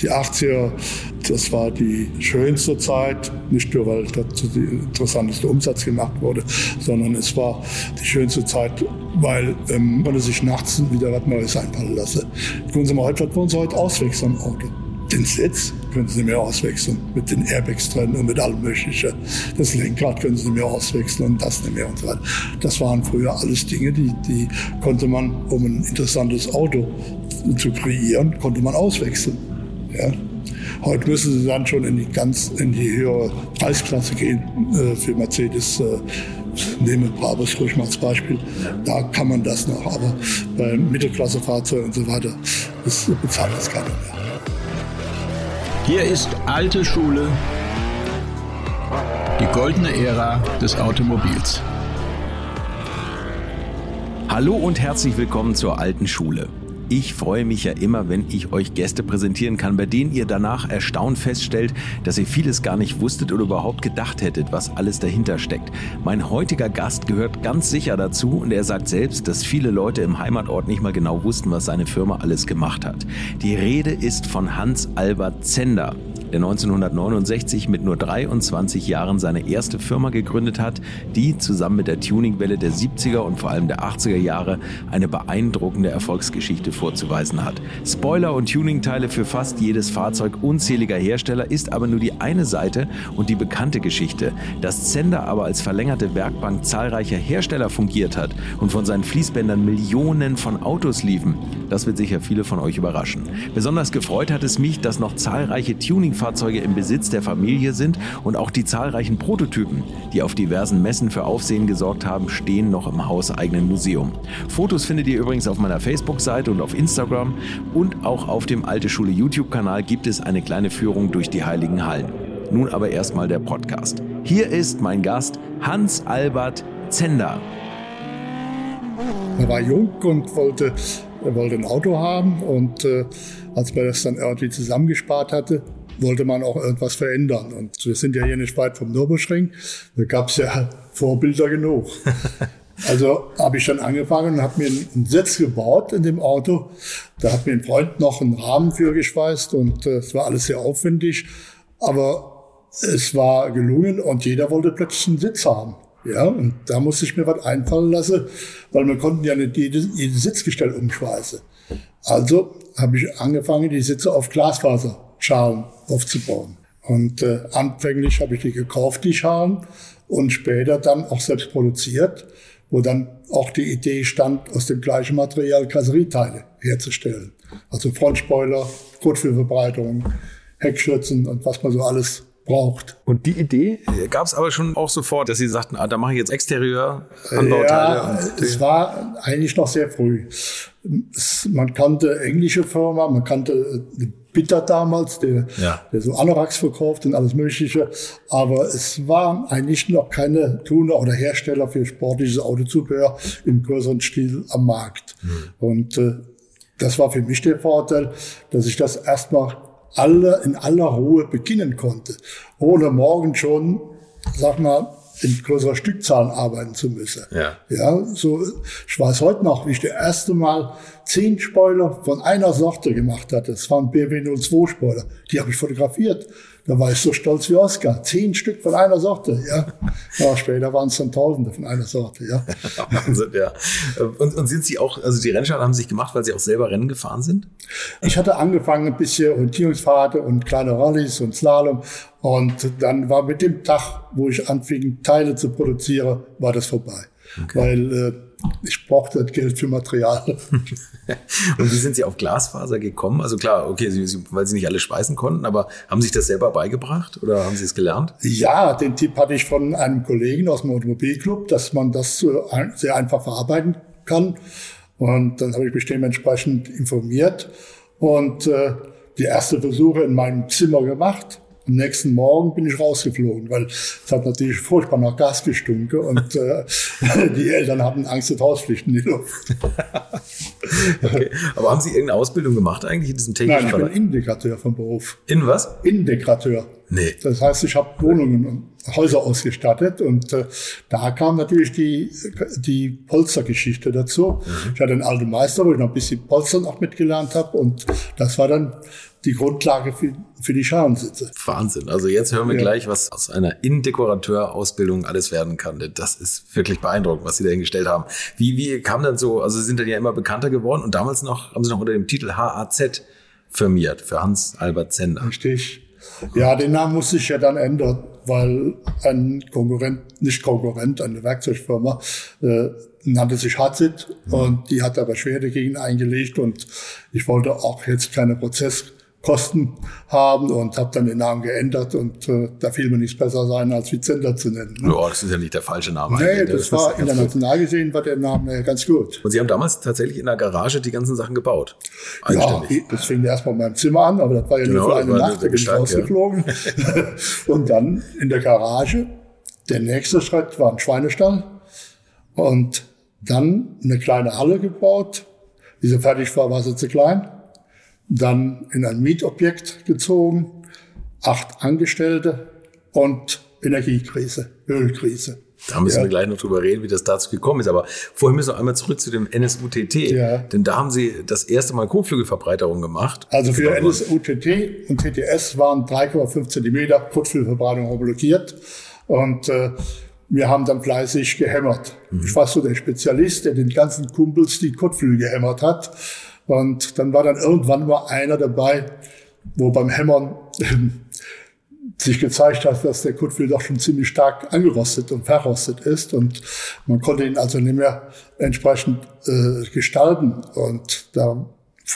Die 80er, das war die schönste Zeit, nicht nur weil dazu der interessanteste Umsatz gemacht wurde, sondern es war die schönste Zeit, weil ähm, man sich nachts wieder was Neues einfallen lasse. Können Sie mal heute, was wollen Sie heute auswechseln am Auto? Den Sitz können Sie mehr auswechseln mit den Airbags drin und mit allem Möglichen. Das Lenkrad können Sie mehr auswechseln und das nicht mehr und so weiter. Das waren früher alles Dinge, die, die konnte man, um ein interessantes Auto zu kreieren, konnte man auswechseln. Ja. Heute müssen sie dann schon in die ganz in die höhere Preisklasse gehen äh, für Mercedes. Äh, nehme Brabus ruhig mal als Beispiel. Da kann man das noch, aber bei Mittelklassefahrzeugen und so weiter, das bezahlt das keiner mehr. Hier ist alte Schule, die goldene Ära des Automobils. Hallo und herzlich willkommen zur alten Schule. Ich freue mich ja immer, wenn ich euch Gäste präsentieren kann, bei denen ihr danach erstaunt feststellt, dass ihr vieles gar nicht wusstet oder überhaupt gedacht hättet, was alles dahinter steckt. Mein heutiger Gast gehört ganz sicher dazu und er sagt selbst, dass viele Leute im Heimatort nicht mal genau wussten, was seine Firma alles gemacht hat. Die Rede ist von Hans Albert Zender der 1969 mit nur 23 Jahren seine erste Firma gegründet hat, die zusammen mit der Tuningwelle der 70er und vor allem der 80er Jahre eine beeindruckende Erfolgsgeschichte vorzuweisen hat. Spoiler und Tuningteile für fast jedes Fahrzeug unzähliger Hersteller ist aber nur die eine Seite und die bekannte Geschichte. Dass Zender aber als verlängerte Werkbank zahlreicher Hersteller fungiert hat und von seinen Fließbändern Millionen von Autos liefen, das wird sicher viele von euch überraschen. Besonders gefreut hat es mich, dass noch zahlreiche Tuning Fahrzeuge im Besitz der Familie sind und auch die zahlreichen Prototypen, die auf diversen Messen für Aufsehen gesorgt haben, stehen noch im hauseigenen Museum. Fotos findet ihr übrigens auf meiner Facebook-Seite und auf Instagram und auch auf dem Alte Schule YouTube-Kanal gibt es eine kleine Führung durch die heiligen Hallen. Nun aber erstmal der Podcast. Hier ist mein Gast Hans Albert Zender. Er war jung und wollte, wollte ein Auto haben und äh, als man das dann irgendwie zusammengespart hatte, wollte man auch irgendwas verändern. Und wir sind ja hier nicht weit vom Nürburgring. Da gab es ja Vorbilder genug. Also habe ich dann angefangen und habe mir einen Sitz gebaut in dem Auto. Da hat mir ein Freund noch einen Rahmen für geschweißt und äh, es war alles sehr aufwendig. Aber es war gelungen und jeder wollte plötzlich einen Sitz haben. Ja, und da musste ich mir was einfallen lassen, weil wir konnten ja nicht jedes, jedes Sitzgestell umschweißen. Also habe ich angefangen, die Sitze auf Glasfaser Schalen aufzubauen. Und äh, anfänglich habe ich die gekauft, die Schalen, und später dann auch selbst produziert, wo dann auch die Idee stand, aus dem gleichen Material Kasserieteile herzustellen. Also Frontspoiler, Kotflügelverbreiterung, Heckschürzen und was man so alles braucht. Und die Idee gab es aber schon auch sofort, dass Sie sagten, ah, da mache ich jetzt Exterieur, Anbauteile. Ja, es war eigentlich noch sehr früh. Es, man kannte englische Firma, man kannte Bitter damals, der, ja. der so Anoraks verkauft und alles Mögliche. Aber es war eigentlich noch keine Tuner oder Hersteller für sportliches Autozubehör im größeren Stil am Markt. Mhm. Und äh, das war für mich der Vorteil, dass ich das erstmal alle in aller Ruhe beginnen konnte, ohne morgen schon, sag mal, in größerer Stückzahlen arbeiten zu müssen. Ja. ja, so, ich weiß heute noch, wie ich das erste Mal zehn Spoiler von einer Sorte gemacht hatte. Das waren BW02 Spoiler. Die habe ich fotografiert. Da war ich so stolz wie Oscar. Zehn Stück von einer Sorte, ja. ja später waren es dann Tausende von einer Sorte, ja. Wahnsinn, ja. Und, und sind Sie auch, also die Rennschalen haben Sie sich gemacht, weil Sie auch selber Rennen gefahren sind? Ich hatte angefangen ein bisschen Orientierungsfahrten und kleine Rallyes und Slalom. Und dann war mit dem Tag, wo ich anfing, Teile zu produzieren, war das vorbei. Okay. Weil äh, ich brauchte das Geld für Material. und wie sind Sie auf Glasfaser gekommen? Also klar, okay, Sie, weil Sie nicht alle speisen konnten, aber haben Sie sich das selber beigebracht oder haben Sie es gelernt? Ja, den Tipp hatte ich von einem Kollegen aus dem Automobilclub, dass man das sehr einfach verarbeiten kann. Und dann habe ich mich dementsprechend informiert und äh, die erste Versuche in meinem Zimmer gemacht am nächsten Morgen bin ich rausgeflogen, weil es hat natürlich furchtbar nach Gas gestunken und äh, die Eltern hatten Angst, das Hauspflicht in die Luft. okay. Aber haben Sie irgendeine Ausbildung gemacht eigentlich in diesem technischen Nein, ich bin Innendekorateur vom Beruf. In was? Innendekorateur. Nee. Das heißt, ich habe Wohnungen und Häuser ausgestattet und äh, da kam natürlich die, die Polstergeschichte dazu. Mhm. Ich hatte einen alten Meister, wo ich noch ein bisschen Polstern auch mitgelernt habe und das war dann die Grundlage für, für die Schalensitze. Wahnsinn. Also jetzt hören wir ja. gleich, was aus einer Innendekorateur-Ausbildung alles werden kann. Das ist wirklich beeindruckend, was Sie da hingestellt haben. Wie, wie kam dann so, also Sie sind dann ja immer bekannter geworden und damals noch, haben Sie noch unter dem Titel HAZ firmiert, für Hans-Albert Zender. Richtig. Ja, den Namen musste ich ja dann ändern, weil ein Konkurrent, nicht Konkurrent, eine Werkzeugfirma, äh, nannte sich Hazit mhm. und die hat aber Beschwerde gegen eingelegt und ich wollte auch jetzt keine Prozess Kosten haben und habe dann den Namen geändert und äh, da fiel mir nichts besser sein, als Vizender zu nennen. Ne? Ja, das ist ja nicht der falsche Name. Nee, das, das war international gesehen war der Name ganz gut. Und Sie haben damals tatsächlich in der Garage die ganzen Sachen gebaut? Ja, das fing erst mal in meinem Zimmer an, aber das war ja nur genau, für eine Nacht, da bin ich rausgeflogen. Ja. und dann in der Garage, der nächste Schritt war ein Schweinestall und dann eine kleine Halle gebaut. Diese fertig war, war sie zu klein dann in ein Mietobjekt gezogen, acht Angestellte und Energiekrise, Ölkrise. Da müssen ja. wir gleich noch drüber reden, wie das dazu gekommen ist. Aber vorher müssen wir einmal zurück zu dem NSUTT. Ja. Denn da haben Sie das erste Mal Kotflügelverbreiterung gemacht. Also für NSUTT und TTS waren 3,5 Zentimeter Kotflügelverbreiterung homologiert. Und äh, wir haben dann fleißig gehämmert. Mhm. Ich war so der Spezialist, der den ganzen Kumpels die Kotflügel gehämmert hat. Und dann war dann irgendwann mal einer dabei, wo beim Hämmern sich gezeigt hat, dass der Kotflügel doch schon ziemlich stark angerostet und verrostet ist und man konnte ihn also nicht mehr entsprechend äh, gestalten. Und da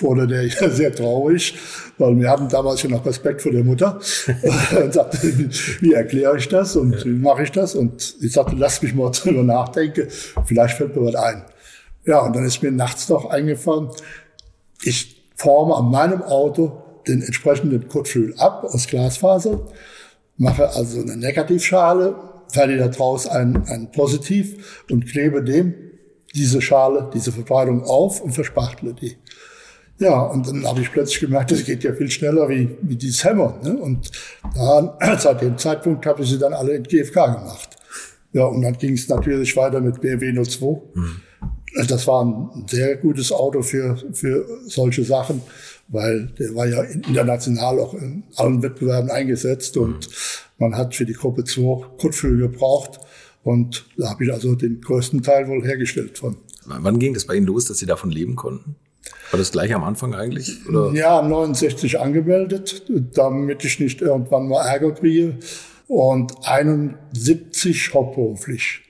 wurde der ja sehr traurig, weil wir hatten damals schon noch Respekt vor der Mutter und sagte, wie erkläre ich das und wie mache ich das? Und ich sagte, lass mich mal drüber nachdenken, vielleicht fällt mir was ein. Ja, und dann ist mir nachts noch eingefallen, ich forme an meinem Auto den entsprechenden Kotflügel ab aus Glasfaser, mache also eine Negativschale, fertige daraus ein, ein Positiv und klebe dem diese Schale, diese Verbreitung auf und verspachtle die. Ja, und dann habe ich plötzlich gemerkt, das geht ja viel schneller wie, wie dieses Hämmern. Ne? Und da, seit dem Zeitpunkt habe ich sie dann alle in GFK gemacht. Ja, und dann ging es natürlich weiter mit BMW 02. Mhm. Das war ein sehr gutes Auto für, für solche Sachen, weil der war ja international auch in allen Wettbewerben eingesetzt und mhm. man hat für die Gruppe 2 Kotflügel gebraucht. Und da habe ich also den größten Teil wohl hergestellt von. Wann ging das bei Ihnen los, dass Sie davon leben konnten? War das gleich am Anfang eigentlich? Oder? Ja, 69 angemeldet, damit ich nicht irgendwann mal Ärger kriege. Und 71 hauptberuflich.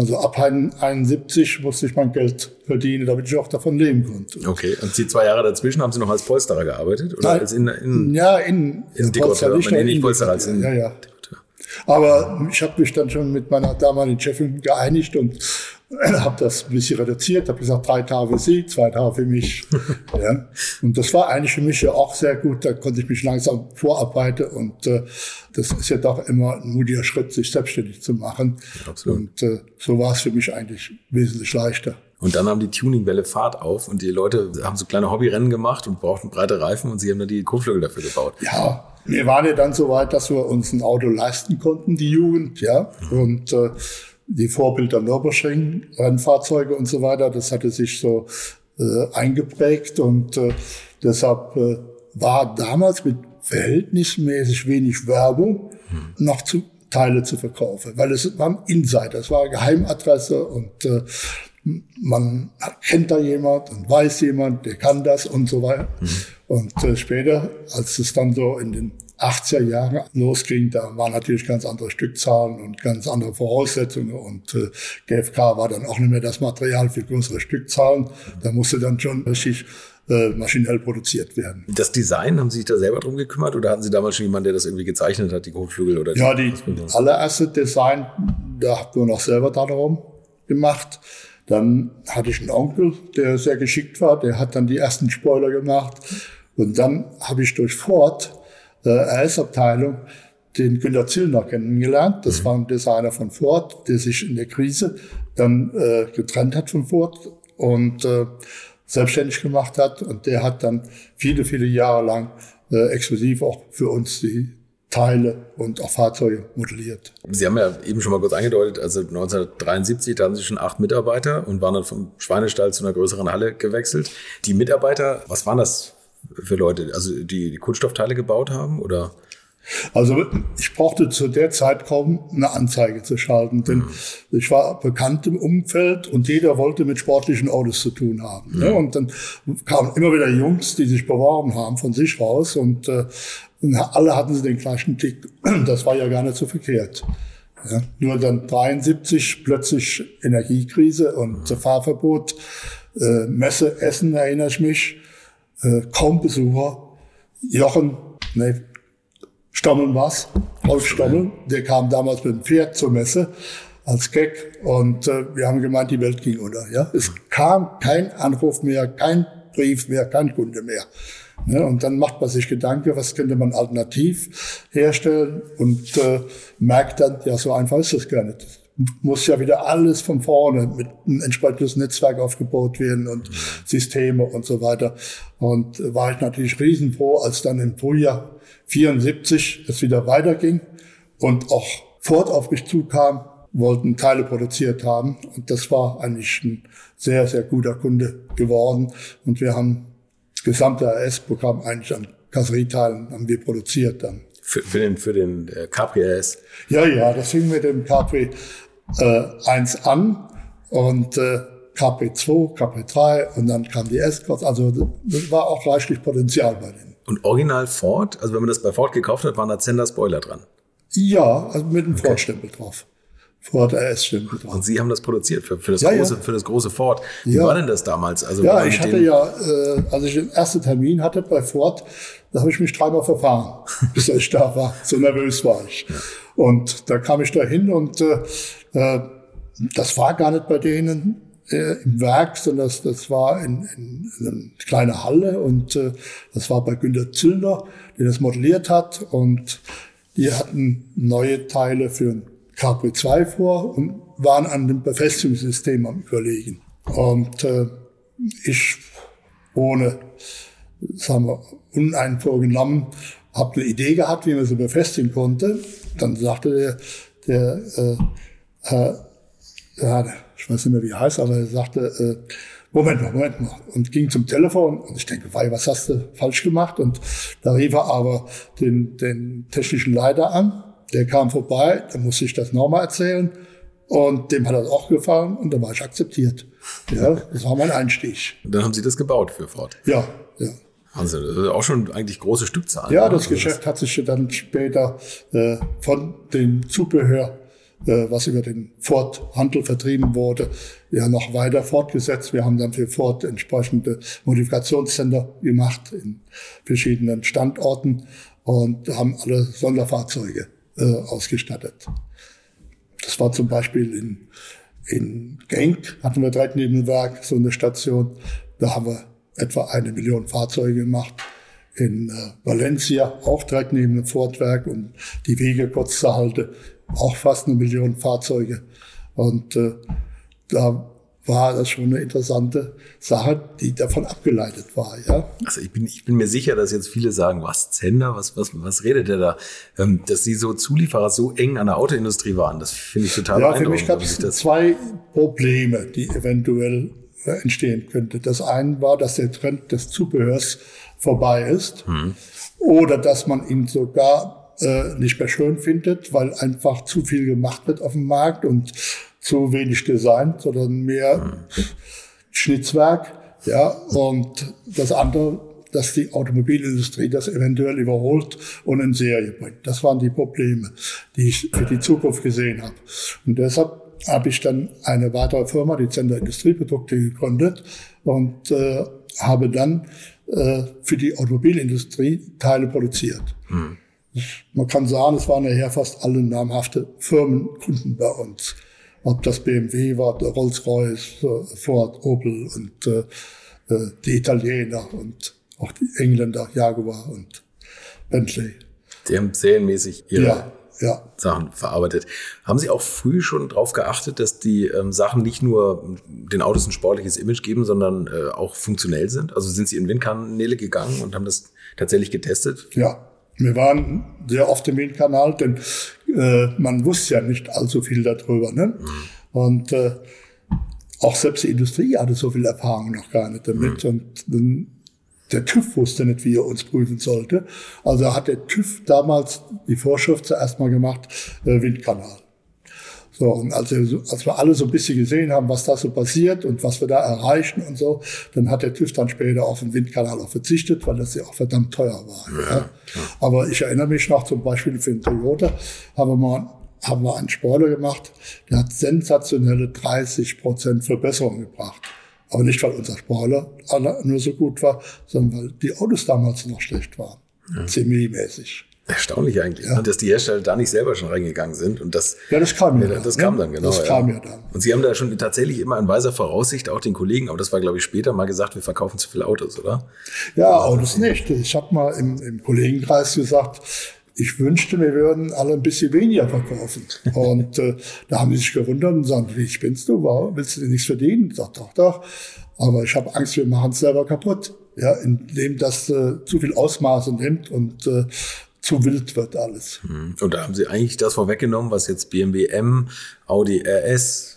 Also ab 71 musste ich mein Geld verdienen, damit ich auch davon leben konnte. Okay, und die zwei Jahre dazwischen haben Sie noch als Polsterer gearbeitet? Oder Nein, als in, in, ja, in, in Dekorateur, nicht, nicht Polsterer, als in ja, ja. Aber ich habe mich dann schon mit meiner damaligen Chefin geeinigt und habe das ein bisschen reduziert, habe gesagt, drei Tage für sie, zwei Tage für mich. ja. Und das war eigentlich für mich ja auch sehr gut, da konnte ich mich langsam vorarbeiten und äh, das ist ja doch immer ein mutiger Schritt, sich selbstständig zu machen. Absolut. Und äh, so war es für mich eigentlich wesentlich leichter. Und dann haben die Tuningwelle Fahrt auf und die Leute haben so kleine Hobbyrennen gemacht und brauchten breite Reifen und sie haben dann die Kotflügel dafür gebaut. Ja, wir waren ja dann so weit, dass wir uns ein Auto leisten konnten, die Jugend, ja. Mhm. Und äh, die Vorbilder Nürburgring, Rennfahrzeuge und so weiter, das hatte sich so äh, eingeprägt und äh, deshalb äh, war damals mit verhältnismäßig wenig Werbung hm. noch zu Teile zu verkaufen, weil es war ein Insider, es war eine Geheimadresse und äh, man kennt da jemand und weiß jemand, der kann das und so weiter. Mhm. Und äh, später, als es dann so in den 80er Jahre losging, da waren natürlich ganz andere Stückzahlen und ganz andere Voraussetzungen und äh, GFK war dann auch nicht mehr das Material für größere Stückzahlen. Da musste dann schon richtig äh, maschinell produziert werden. Das Design, haben Sie sich da selber drum gekümmert oder hatten Sie damals schon jemanden, der das irgendwie gezeichnet hat, die Kotflügel? Oder ja, die allererste Design, da haben wir noch selber darum gemacht. Dann hatte ich einen Onkel, der sehr geschickt war, der hat dann die ersten Spoiler gemacht. Und dann habe ich durch Ford äh, RS-Abteilung den Günter Zillner kennengelernt. Das mhm. war ein Designer von Ford, der sich in der Krise dann äh, getrennt hat von Ford und äh, selbstständig gemacht hat. Und der hat dann viele, viele Jahre lang äh, exklusiv auch für uns die Teile und auch Fahrzeuge modelliert. Sie haben ja eben schon mal kurz angedeutet, also 1973, da hatten Sie schon acht Mitarbeiter und waren dann vom Schweinestall zu einer größeren Halle gewechselt. Die Mitarbeiter, was waren das für Leute? Also die, die Kunststoffteile gebaut haben oder? Also ich brauchte zu der Zeit kaum eine Anzeige zu schalten, denn mhm. ich war bekannt im Umfeld und jeder wollte mit sportlichen Autos zu tun haben. Mhm. Ne? Und dann kamen immer wieder Jungs, die sich beworben haben von sich raus und äh, alle hatten sie den gleichen Tick. Das war ja gar nicht so verkehrt. Ja? Nur dann 73 plötzlich Energiekrise und. Fahrverbot, äh, Messe Essen erinnere ich mich, äh, kaum Besucher. Jochen, ne, Stammeln was, Rolf Stammeln, der kam damals mit dem Pferd zur Messe als Gag und äh, wir haben gemeint, die Welt ging unter. Ja? Es kam kein Anruf mehr, kein Brief mehr, kein Kunde mehr. Ne? Und dann macht man sich Gedanken, was könnte man alternativ herstellen und äh, merkt dann, ja, so einfach ist das gar nicht. Muss ja wieder alles von vorne mit einem entsprechendes Netzwerk aufgebaut werden und Systeme und so weiter. Und äh, war ich natürlich riesenfroh, als dann im Frühjahr 74 es wieder weiterging und auch Ford auf mich zukam, wollten Teile produziert haben. Und das war eigentlich ein sehr, sehr guter Kunde geworden. Und wir haben das gesamte RS-Programm eigentlich an Kasserieteilen haben wir produziert dann. Für, für den, für den äh, Capri RS? Ja, ja, das fing mit dem Capri äh, 1 an und äh, Capri 2, Capri 3 und dann kam die S-Class. Also das war auch reichlich Potenzial bei denen. Und original Ford, also wenn man das bei Ford gekauft hat, waren da Zender Spoiler dran. Ja, also mit einem okay. Ford-Stempel drauf. Ford RS-Stempel drauf. Und Sie haben das produziert für, für, das, ja, große, ja. für das große Ford. Wie ja. war denn das damals? Also ja, ich hatte ja, äh, als ich den ersten Termin hatte bei Ford, da habe ich mich dreimal verfahren, bis ich da war. So nervös war ich. Und da kam ich da hin und äh, äh das war gar nicht bei denen äh, im Werk, sondern das, das war in, in, in einer kleinen Halle und äh, das war bei Günter Zillner, der das modelliert hat und die hatten neue Teile für ein Capri 2 vor und waren an dem Befestigungssystem am überlegen. Und äh, ich ohne, sagen wir, uneinvorgenommen, habe eine Idee gehabt, wie man sie befestigen konnte. Dann sagte der, der äh, ja, ich weiß nicht mehr, wie er heißt, aber er sagte, äh, Moment mal, Moment mal. Und ging zum Telefon und ich denke, wei, was hast du falsch gemacht? Und da rief er aber den, den technischen Leiter an. Der kam vorbei, da musste ich das nochmal erzählen. Und dem hat das auch gefallen und da war ich akzeptiert. Ja, das war mein Einstieg. Und dann haben Sie das gebaut für Ford? Ja, ja. Also das ist auch schon eigentlich große Stückzahlen. Ja, das also Geschäft hat sich dann später äh, von dem Zubehör äh, was über den Ford-Handel vertrieben wurde, ja noch weiter fortgesetzt. Wir haben dann für Ford entsprechende Modifikationscenter gemacht in verschiedenen Standorten und haben alle Sonderfahrzeuge äh, ausgestattet. Das war zum Beispiel in, in Genk, hatten wir direkt neben dem Werk so eine Station. Da haben wir etwa eine Million Fahrzeuge gemacht. In äh, Valencia auch direkt neben dem Ford-Werk und die Wege kurz zu halten auch fast eine Million Fahrzeuge. Und äh, da war das schon eine interessante Sache, die davon abgeleitet war, ja. Also ich bin, ich bin mir sicher, dass jetzt viele sagen, was Zender, was, was, was redet der da? Ähm, dass sie so Zulieferer so eng an der Autoindustrie waren, das finde ich total Ja, für mich gab es zwei Probleme, die eventuell äh, entstehen könnte. Das eine war, dass der Trend des Zubehörs vorbei ist. Hm. Oder dass man ihn sogar äh, nicht mehr schön findet, weil einfach zu viel gemacht wird auf dem Markt und zu wenig Design, sondern mehr mhm. Schnitzwerk. Ja, und das andere, dass die Automobilindustrie das eventuell überholt und in Serie bringt. Das waren die Probleme, die ich für die Zukunft gesehen habe. Und deshalb habe ich dann eine weitere Firma, die Zender Industrieprodukte, gegründet und äh, habe dann äh, für die Automobilindustrie Teile produziert. Mhm. Man kann sagen, es waren nachher fast alle namhafte Firmenkunden bei uns. Ob das BMW war, Rolls-Royce, Ford, Opel und äh, äh, die Italiener und auch die Engländer, Jaguar und Bentley. Die haben serienmäßig ihre ja, ja. Sachen verarbeitet. Haben Sie auch früh schon darauf geachtet, dass die ähm, Sachen nicht nur den Autos ein sportliches Image geben, sondern äh, auch funktionell sind? Also sind Sie in Windkanäle gegangen und haben das tatsächlich getestet? Ja, wir waren sehr oft im Windkanal, denn äh, man wusste ja nicht allzu viel darüber. Ne? Und äh, auch selbst die Industrie hatte so viel Erfahrung noch gar nicht damit. Mhm. Und dann der TÜV wusste nicht, wie er uns prüfen sollte. Also hat der TÜV damals die Vorschrift zuerst mal gemacht, äh, Windkanal. So, und als wir, als wir alle so ein bisschen gesehen haben, was da so passiert und was wir da erreichen und so, dann hat der TÜV dann später auf den Windkanal auch verzichtet, weil das ja auch verdammt teuer war. Ja, ja. Aber ich erinnere mich noch zum Beispiel für den Toyota, haben wir mal haben wir einen Spoiler gemacht, der hat sensationelle 30 Prozent Verbesserung gebracht. Aber nicht, weil unser Spoiler nur so gut war, sondern weil die Autos damals noch schlecht waren. Ja. Semi-mäßig. Erstaunlich eigentlich, ja. ne? dass die Hersteller da nicht selber schon reingegangen sind. Und das, ja, das kam ja dann. Das kam dann, genau. Das kam ja. dann. Und Sie haben da schon tatsächlich immer in weiser Voraussicht auch den Kollegen, aber das war, glaube ich, später mal gesagt, wir verkaufen zu viele Autos, oder? Ja, Autos nicht. Ich habe mal im, im Kollegenkreis gesagt, ich wünschte, wir würden alle ein bisschen weniger verkaufen. Und äh, da haben sie sich gewundert und sagen, wie spinnst du? Warum willst du dir nichts verdienen? Ich sag, doch, doch. Aber ich habe Angst, wir machen es selber kaputt. Ja, indem das äh, zu viel Ausmaße nimmt und äh, zu wild wird alles. Hm. Und da haben Sie eigentlich das vorweggenommen, was jetzt BMW M, Audi RS,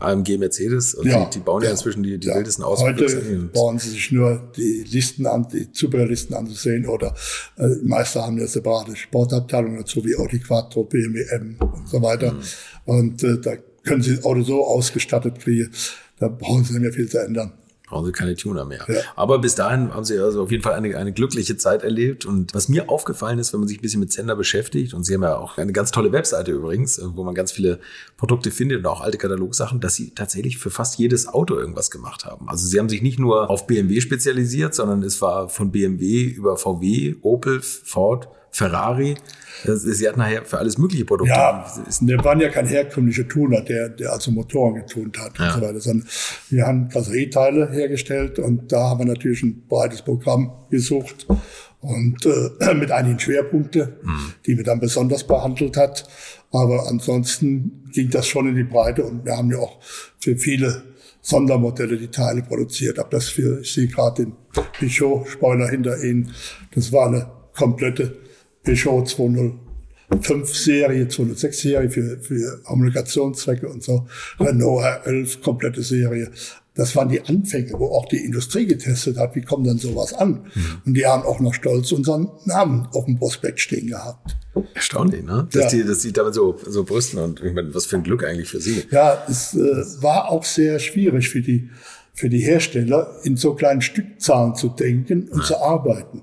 AMG Mercedes. Und ja, die, die bauen ja, ja inzwischen die, die ja. wildesten Auswahl. Heute bauen sie sich nur die Listen an, die Zubehörlisten anzusehen oder äh, die meisten haben ja separate Sportabteilungen dazu wie Audi Quattro, BMW M und so weiter. Mhm. Und äh, da können sie das Auto so ausgestattet kriegen, da brauchen sie nicht mehr viel zu ändern brauchen sie keine Tuner mehr. Ja. Aber bis dahin haben sie also auf jeden Fall eine, eine glückliche Zeit erlebt. Und was mir aufgefallen ist, wenn man sich ein bisschen mit Sender beschäftigt, und sie haben ja auch eine ganz tolle Webseite übrigens, wo man ganz viele Produkte findet und auch alte Katalogsachen, dass sie tatsächlich für fast jedes Auto irgendwas gemacht haben. Also sie haben sich nicht nur auf BMW spezialisiert, sondern es war von BMW über VW, Opel, Ford, Ferrari. Sie hatten nachher für alles mögliche Produkte. Ja, wir waren ja kein herkömmlicher Tuner, der, der also Motoren getunt hat ja. und so weiter, sondern wir haben Karosserieteile hergestellt und da haben wir natürlich ein breites Programm gesucht und äh, mit einigen Schwerpunkten, mhm. die wir dann besonders behandelt hat. Aber ansonsten ging das schon in die Breite und wir haben ja auch für viele Sondermodelle die Teile produziert. Ab das für, ich sehe gerade den Peugeot-Spoiler hinter Ihnen, das war eine komplette Peugeot 205 Serie, 206 Serie für, für Homologationszwecke und so. Renault R11, komplette Serie. Das waren die Anfänge, wo auch die Industrie getestet hat, wie kommt denn sowas an? Mhm. Und die haben auch noch stolz unseren Namen auf dem Prospekt stehen gehabt. Erstaunlich, ne? Dass, ja. die, dass die damit so, so brüsten und ich meine, was für ein Glück eigentlich für sie. Ja, es äh, war auch sehr schwierig für die, für die Hersteller, in so kleinen Stückzahlen zu denken und ja. zu arbeiten.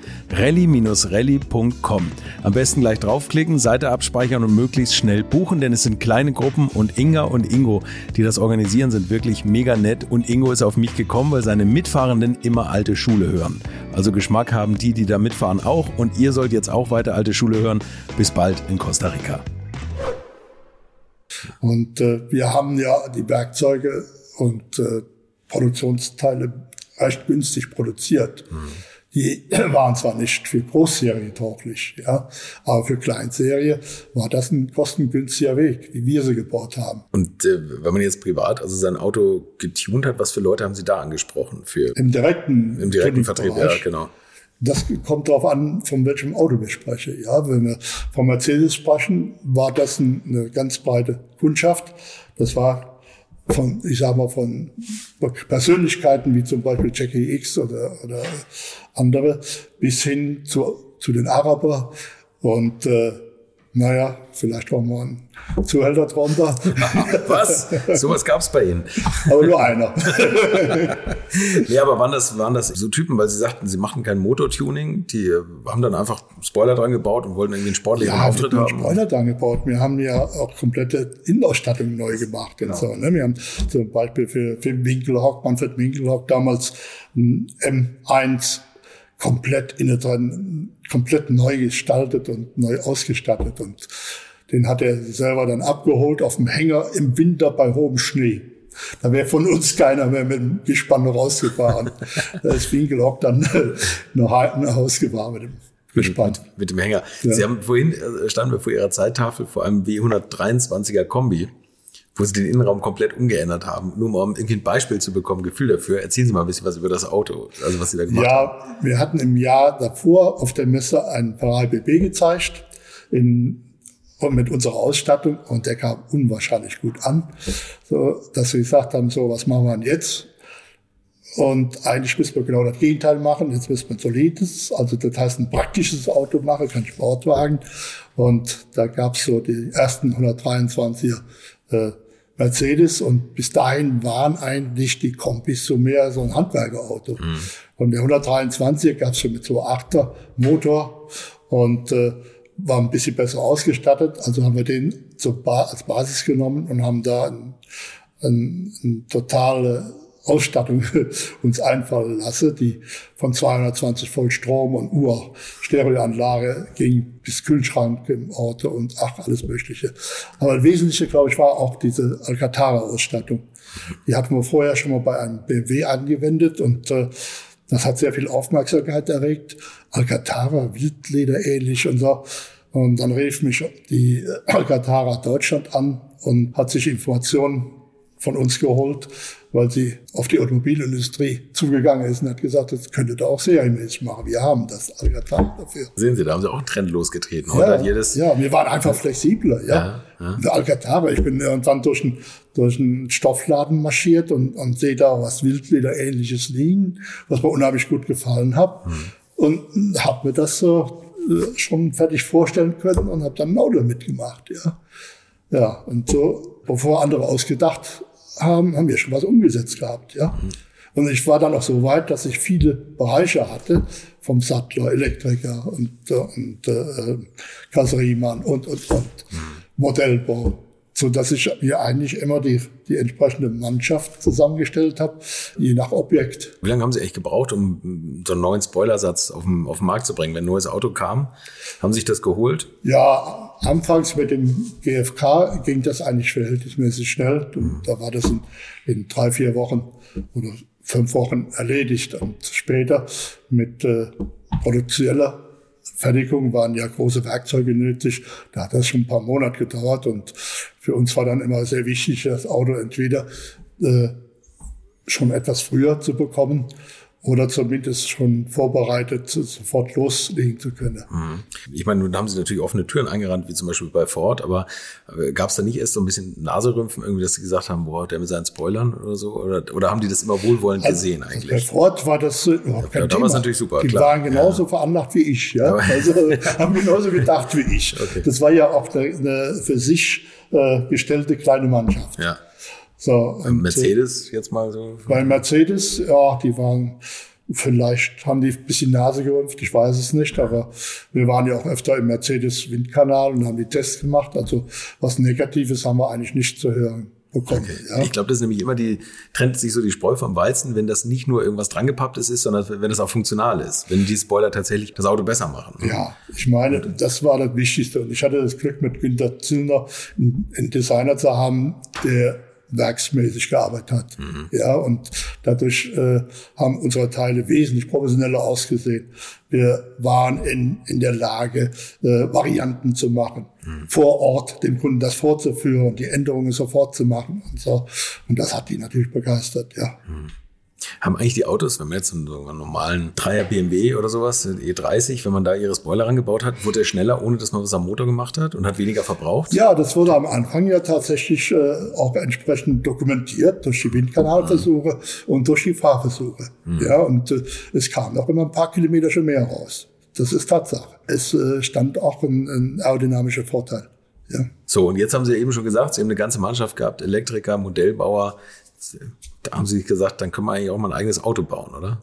rally-rally.com. Am besten gleich draufklicken, Seite abspeichern und möglichst schnell buchen, denn es sind kleine Gruppen und Inga und Ingo, die das organisieren, sind wirklich mega nett und Ingo ist auf mich gekommen, weil seine Mitfahrenden immer alte Schule hören. Also Geschmack haben die, die da mitfahren auch und ihr sollt jetzt auch weiter alte Schule hören. Bis bald in Costa Rica. Und äh, wir haben ja die Werkzeuge und äh, Produktionsteile recht günstig produziert. Mhm. Die waren zwar nicht für Großserie tauglich, ja, aber für Kleinserie war das ein kostengünstiger Weg, wie wir sie gebaut haben. Und äh, wenn man jetzt privat also sein Auto getunt hat, was für Leute haben Sie da angesprochen? Für Im direkten, im direkten Vertrieb, ja, genau. Das kommt darauf an, von welchem Auto wir sprechen. Ja, wenn wir von Mercedes sprechen, war das eine ganz breite Kundschaft. Das war von, ich sag mal, von Persönlichkeiten wie zum Beispiel Jackie X oder, oder andere bis hin zu, zu den Araber. Und äh, naja, vielleicht auch mal ein Zuhälter drunter. Was? Sowas gab es bei Ihnen? Aber nur einer. nee, aber waren das, waren das so Typen, weil Sie sagten, Sie machen kein Motortuning, die haben dann einfach Spoiler dran gebaut und wollten irgendwie einen sportlichen ja, Auftritt haben? Spoiler dran gebaut. Wir haben ja auch komplette Innenausstattung neu gemacht genau. und so. Ne? Wir haben zum Beispiel für, für Winkelhock, Manfred Winkelhock damals ein M1 komplett innen dran, komplett neu gestaltet und neu ausgestattet. Und den hat er selber dann abgeholt auf dem Hänger im Winter bei hohem Schnee. Da wäre von uns keiner mehr mit dem Gespann rausgefahren. da ist Winkelhock dann nach, nach Hause gefahren mit dem Gespann. Mit, mit dem Hänger. Ja. Sie haben vorhin, äh, standen wir vor Ihrer Zeittafel vor einem W123er Kombi wo sie den Innenraum komplett umgeändert haben. Nur um irgendwie ein Beispiel zu bekommen, Gefühl dafür. Erzählen Sie mal ein bisschen was über das Auto, also was Sie da gemacht ja, haben. Ja, wir hatten im Jahr davor auf der Messe einen Ferrari BB gezeigt, in, mit unserer Ausstattung und der kam unwahrscheinlich gut an, so, dass wir gesagt haben, so, was machen wir denn jetzt? Und eigentlich müssen wir genau das Gegenteil machen. Jetzt müssen wir ein solides, also das heißt ein praktisches Auto machen, kein Sportwagen. Und da gab es so die ersten 123er äh, Mercedes und bis dahin waren eigentlich die Kombis so mehr so ein Handwerkerauto. Mhm. Und der 123er gab es schon mit so 8er Motor und äh, war ein bisschen besser ausgestattet. Also haben wir den ba als Basis genommen und haben da ein, ein, ein totale Ausstattung uns einfallen lasse, die von 220 Volt Strom und Uhr Stereoanlage ging bis Kühlschrank im Auto und ach, alles Mögliche. Aber das Wesentliche, glaube ich, war auch diese Alcantara-Ausstattung. Die hatten wir vorher schon mal bei einem BMW angewendet und äh, das hat sehr viel Aufmerksamkeit erregt. Alcantara, Wildleder ähnlich und so. Und dann rief mich die Alcantara Deutschland an und hat sich Informationen von uns geholt, weil sie auf die Automobilindustrie zugegangen ist und hat gesagt, das könntet ihr auch serienmäßig machen. Wir haben das Alcatraz dafür. Sehen Sie, da haben Sie auch einen Trend losgetreten. Ja, jedes ja wir waren einfach flexibler. Ja, ja, ja. Der Alcatraz, ich bin irgendwann durch einen, durch einen Stoffladen marschiert und, und sehe da was Wildleder-ähnliches liegen, was mir unheimlich gut gefallen hat. Hm. Und habe mir das so äh, schon fertig vorstellen können und habe dann Auto mitgemacht. Ja, ja und so, bevor andere ausgedacht haben, haben wir schon was umgesetzt gehabt, ja. Und ich war dann auch so weit, dass ich viele Bereiche hatte, vom Sattler, Elektriker und, und äh, Kasseriemann und, und, und Modellbau so dass ich mir eigentlich immer die, die entsprechende Mannschaft zusammengestellt habe, je nach Objekt. Wie lange haben Sie echt gebraucht, um so einen neuen Spoilersatz auf den, auf den Markt zu bringen? Wenn ein neues Auto kam, haben Sie sich das geholt? Ja, anfangs mit dem GFK ging das eigentlich verhältnismäßig schnell. Und da war das in, in drei, vier Wochen oder fünf Wochen erledigt. Und später mit äh, produzieller Fertigung waren ja große Werkzeuge nötig. Da hat das schon ein paar Monate gedauert und für uns war dann immer sehr wichtig, das Auto entweder äh, schon etwas früher zu bekommen oder zumindest schon vorbereitet, sofort loslegen zu können. Mhm. Ich meine, nun haben Sie natürlich offene Türen eingerannt, wie zum Beispiel bei Ford, aber äh, gab es da nicht erst so ein bisschen Naserümpfen, irgendwie, dass Sie gesagt haben, boah, der mit seinen Spoilern oder so? Oder, oder haben die das immer wohlwollend also, gesehen eigentlich? Bei Ford war das überhaupt kein ja, Thema. natürlich super, Die klar. waren genauso ja. veranlagt wie ich, ja. Also haben genauso gedacht wie ich. Okay. Das war ja auch eine, eine für sich äh, gestellte kleine Mannschaft. Ja. So, und, Mercedes jetzt mal so? Bei Mercedes, ja, die waren, vielleicht haben die ein bisschen Nase gerümpft, ich weiß es nicht, aber wir waren ja auch öfter im Mercedes-Windkanal und haben die Tests gemacht. Also was Negatives haben wir eigentlich nicht zu hören bekommen. Okay. Ja. Ich glaube, das ist nämlich immer die, trennt sich so die Spreu vom Weizen, wenn das nicht nur irgendwas drangepapptes ist, sondern wenn es auch funktional ist. Wenn die Spoiler tatsächlich das Auto besser machen. Ja, ich meine, das war das Wichtigste. Und ich hatte das Glück, mit Günter Zillner einen Designer zu haben, der werksmäßig gearbeitet hat. Mhm. Ja, und dadurch äh, haben unsere Teile wesentlich professioneller ausgesehen. Wir waren in, in der Lage, äh, Varianten zu machen, mhm. vor Ort dem Kunden das vorzuführen, die Änderungen sofort zu machen und so. Und das hat die natürlich begeistert, ja. Mhm. Haben eigentlich die Autos, wenn man jetzt einen, einen normalen Dreier BMW oder sowas, E30, wenn man da ihre Spoiler rangebaut hat, wurde er schneller, ohne dass man was am Motor gemacht hat und hat weniger verbraucht? Ja, das wurde am Anfang ja tatsächlich äh, auch entsprechend dokumentiert durch die Windkanalversuche mhm. und durch die Fahrversuche. Mhm. Ja, und äh, es kam auch immer ein paar Kilometer schon mehr raus. Das ist Tatsache. Es äh, stand auch ein, ein aerodynamischer Vorteil. Ja. So, und jetzt haben Sie eben schon gesagt, Sie haben eine ganze Mannschaft gehabt, Elektriker, Modellbauer, da haben Sie gesagt, dann können wir eigentlich auch mal ein eigenes Auto bauen, oder?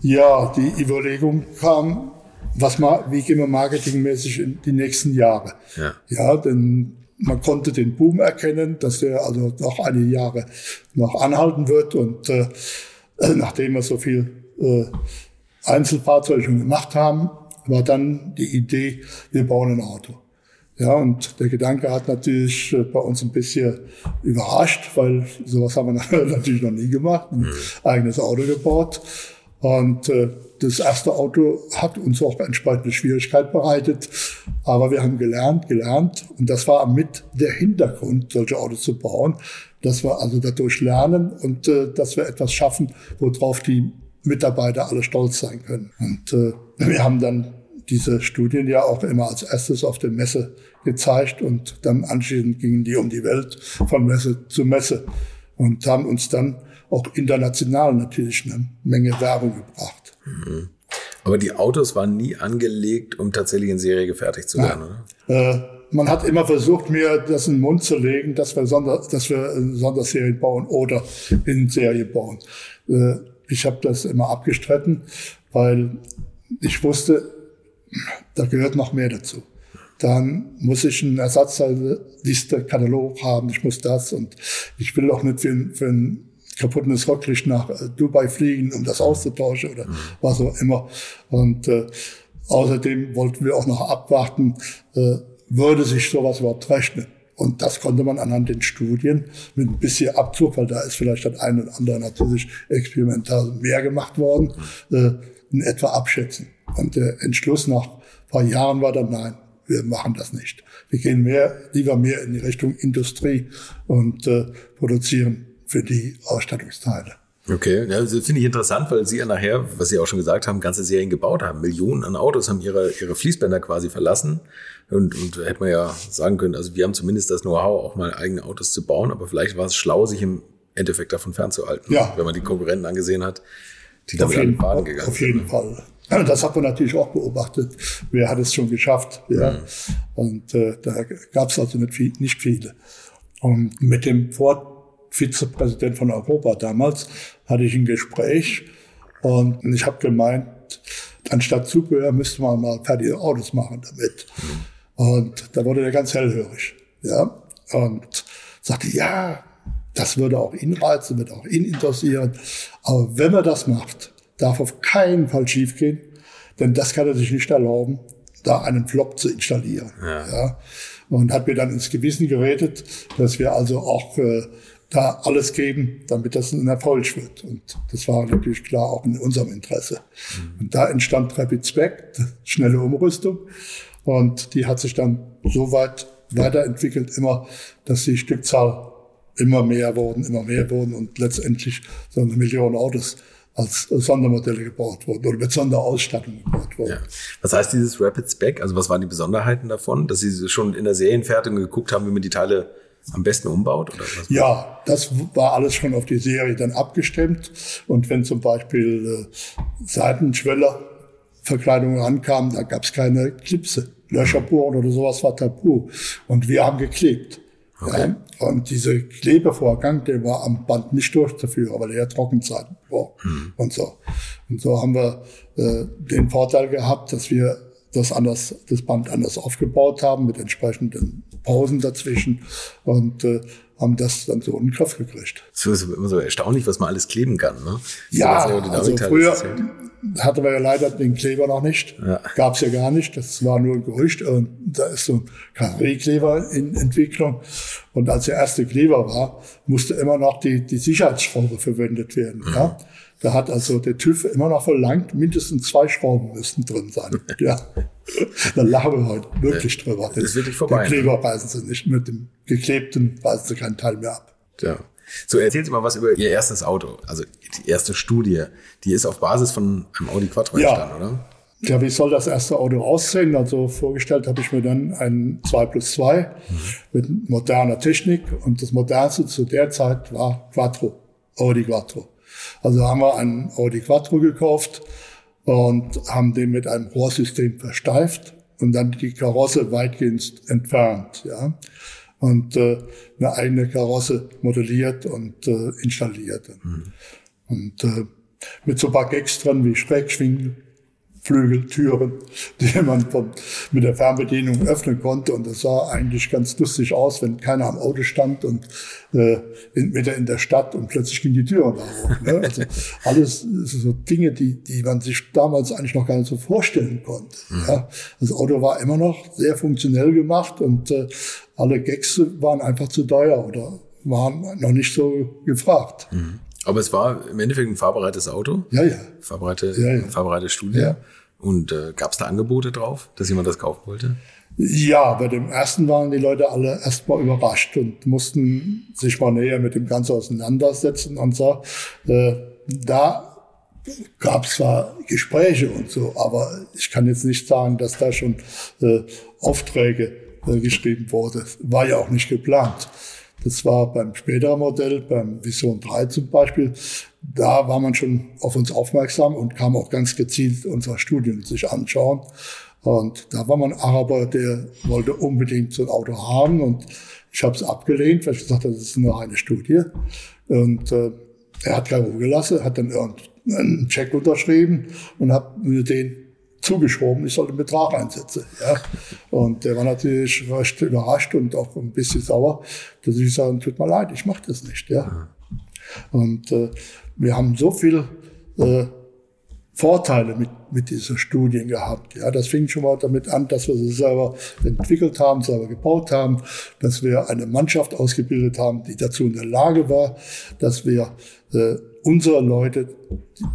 Ja, die Überlegung kam, was wie gehen wir marketingmäßig in die nächsten Jahre? Ja. ja, denn man konnte den Boom erkennen, dass der also noch einige Jahre noch anhalten wird und äh, nachdem wir so viel äh, Einzelfahrzeuge schon gemacht haben, war dann die Idee, wir bauen ein Auto. Ja, und der Gedanke hat natürlich äh, bei uns ein bisschen überrascht, weil sowas haben wir natürlich noch nie gemacht, ein mhm. eigenes Auto gebaut. Und äh, das erste Auto hat uns auch entsprechende Schwierigkeit bereitet. Aber wir haben gelernt, gelernt. Und das war mit der Hintergrund, solche Autos zu bauen, dass wir also dadurch lernen und äh, dass wir etwas schaffen, worauf die Mitarbeiter alle stolz sein können. Und äh, wir haben dann diese Studien ja auch immer als erstes auf der Messe gezeigt und dann anschließend gingen die um die Welt von Messe zu Messe und haben uns dann auch international natürlich eine Menge Werbung gebracht. Mhm. Aber die Autos waren nie angelegt, um tatsächlich in Serie gefertigt zu werden, oder? Äh, man hat immer versucht, mir das in den Mund zu legen, dass wir, Sonder, dass wir Sonderserien bauen oder in Serie bauen. Äh, ich habe das immer abgestritten, weil ich wusste, da gehört noch mehr dazu. Dann muss ich einen Ersatzteilliste, Katalog haben, ich muss das und ich will auch nicht für, für ein kaputtes Rocklicht nach äh, Dubai fliegen, um das auszutauschen oder was auch immer. Und äh, außerdem wollten wir auch noch abwarten, äh, würde sich sowas überhaupt rechnen. Und das konnte man anhand den Studien mit ein bisschen Abzug, weil da ist vielleicht das eine oder andere natürlich experimental mehr gemacht worden, äh, in etwa abschätzen. Und der Entschluss nach ein paar Jahren war dann, nein, wir machen das nicht. Wir gehen mehr, lieber mehr in die Richtung Industrie und äh, produzieren für die Ausstattungsteile. Okay, ja, das finde ich interessant, weil Sie ja nachher, was Sie auch schon gesagt haben, ganze Serien gebaut haben. Millionen an Autos haben ihre, ihre Fließbänder quasi verlassen. Und, und hätte man ja sagen können, also wir haben zumindest das Know-how, auch mal eigene Autos zu bauen, aber vielleicht war es schlau, sich im Endeffekt davon fernzuhalten, ja. wenn man die Konkurrenten angesehen hat, die damit an den Baden gegangen sind. Auf jeden? Fall. Das hat man natürlich auch beobachtet. Wer hat es schon geschafft? Ja. Mhm. Und äh, da gab es also nicht, viel, nicht viele. Und mit dem Vizepräsident von Europa damals hatte ich ein Gespräch und ich habe gemeint, anstatt Zubehör müsste man mal fertige Autos machen damit. Mhm. Und da wurde er ganz hellhörig. Ja. Und sagte, ja, das würde auch ihn reizen, wird auch ihn interessieren. Aber wenn man das macht, darf auf keinen Fall schiefgehen, denn das kann er sich nicht erlauben, da einen Flop zu installieren. Ja. ja. Und hat mir dann ins Gewissen geredet, dass wir also auch äh, da alles geben, damit das ein Erfolg wird. Und das war natürlich klar auch in unserem Interesse. Mhm. Und da entstand Rapid Spec, schnelle Umrüstung. Und die hat sich dann so weit weiterentwickelt, immer, dass die Stückzahl immer mehr wurden, immer mehr wurden und letztendlich so eine Million Autos als Sondermodelle gebaut wurden oder mit Sonderausstattung gebaut wurden. Ja. Was heißt dieses Rapid Spec? Also was waren die Besonderheiten davon, dass Sie schon in der Serienfertigung geguckt haben, wie man die Teile am besten umbaut? Oder was? Ja, das war alles schon auf die Serie dann abgestimmt. Und wenn zum Beispiel äh, Seitenschwellerverkleidungen ankamen, da gab es keine Klipse. Löcherbohren oder sowas war tabu. Und wir haben geklebt. Okay. Ja, und dieser Klebevorgang, der war am Band nicht durchzuführen, weil er ja Trockenzeit war mhm. und so. Und so haben wir äh, den Vorteil gehabt, dass wir das anders, das Band anders aufgebaut haben mit entsprechenden Pausen dazwischen und äh, haben das dann so in den Griff gekriegt. Es ist immer so erstaunlich, was man alles kleben kann, ne? Ja, also früher, hatte wir ja leider den Kleber noch nicht. Ja. Gab es ja gar nicht. Das war nur ein Gerücht. Und da ist so ein Karrierkleber in Entwicklung. Und als der erste Kleber war, musste immer noch die, die Sicherheitsschraube verwendet werden. Mhm. Ja. Da hat also der TÜV immer noch verlangt, mindestens zwei Schrauben müssten drin sein. Ja. Da lachen wir heute wirklich drüber. Das ist wirklich vorbei, Den Kleber reißen sie nicht. Mit dem geklebten reißen sie keinen Teil mehr ab. Ja. So, erzählen Sie mal was über Ihr erstes Auto. Also die erste Studie. Die ist auf Basis von einem Audi Quattro Ja. entstanden, oder? Ja, wie soll das erste Auto aussehen? Also vorgestellt habe ich mir dann ein 2 plus 2 mit moderner Technik und das modernste zu der Zeit war Quattro, Audi Quattro. Also haben wir einen Audi Quattro gekauft und haben den mit einem Rohrsystem versteift und dann die Karosse weitgehend entfernt, ja. Und äh, eine eigene Karosse modelliert und äh, installiert. Und äh, mit so ein paar Gags drin wie Schrägschwingen, Flügel, Türen, die man von, mit der Fernbedienung öffnen konnte. Und das sah eigentlich ganz lustig aus, wenn keiner am Auto stand und äh, in, wieder in der Stadt und plötzlich ging die Tür da hoch. Ne? Also alles so Dinge, die, die man sich damals eigentlich noch gar nicht so vorstellen konnte. Ja? Das Auto war immer noch sehr funktionell gemacht und äh, alle Gags waren einfach zu teuer oder waren noch nicht so gefragt. Aber es war im Endeffekt ein fahrbereites Auto. Ja, ja. Fahrbereite, Ja, ja. fahrbereite Studie. Ja. Und äh, gab es da Angebote drauf, dass jemand das kaufen wollte? Ja, bei dem ersten waren die Leute alle erstmal überrascht und mussten sich mal näher mit dem Ganzen auseinandersetzen und so. Äh, da gab es zwar Gespräche und so, aber ich kann jetzt nicht sagen, dass da schon äh, Aufträge äh, geschrieben wurde. War ja auch nicht geplant. Das war beim späteren Modell, beim Vision 3 zum Beispiel, da war man schon auf uns aufmerksam und kam auch ganz gezielt unsere Studien sich anschauen. Und da war man Araber, der wollte unbedingt so ein Auto haben und ich habe es abgelehnt, weil ich gesagt habe, das ist nur eine Studie. Und äh, er hat keine Ruhe gelassen, hat dann irgendeinen Check unterschrieben und hat den zugeschoben, ich sollte einen Betrag einsetzen. Ja. Und der war natürlich recht überrascht und auch ein bisschen sauer, dass ich sage, tut mir leid, ich mache das nicht. Ja. Und äh, wir haben so viel äh, Vorteile mit, mit dieser Studien gehabt. Ja, das fing schon mal damit an, dass wir sie selber entwickelt haben, selber gebaut haben, dass wir eine Mannschaft ausgebildet haben, die dazu in der Lage war, dass wir äh, unsere Leute,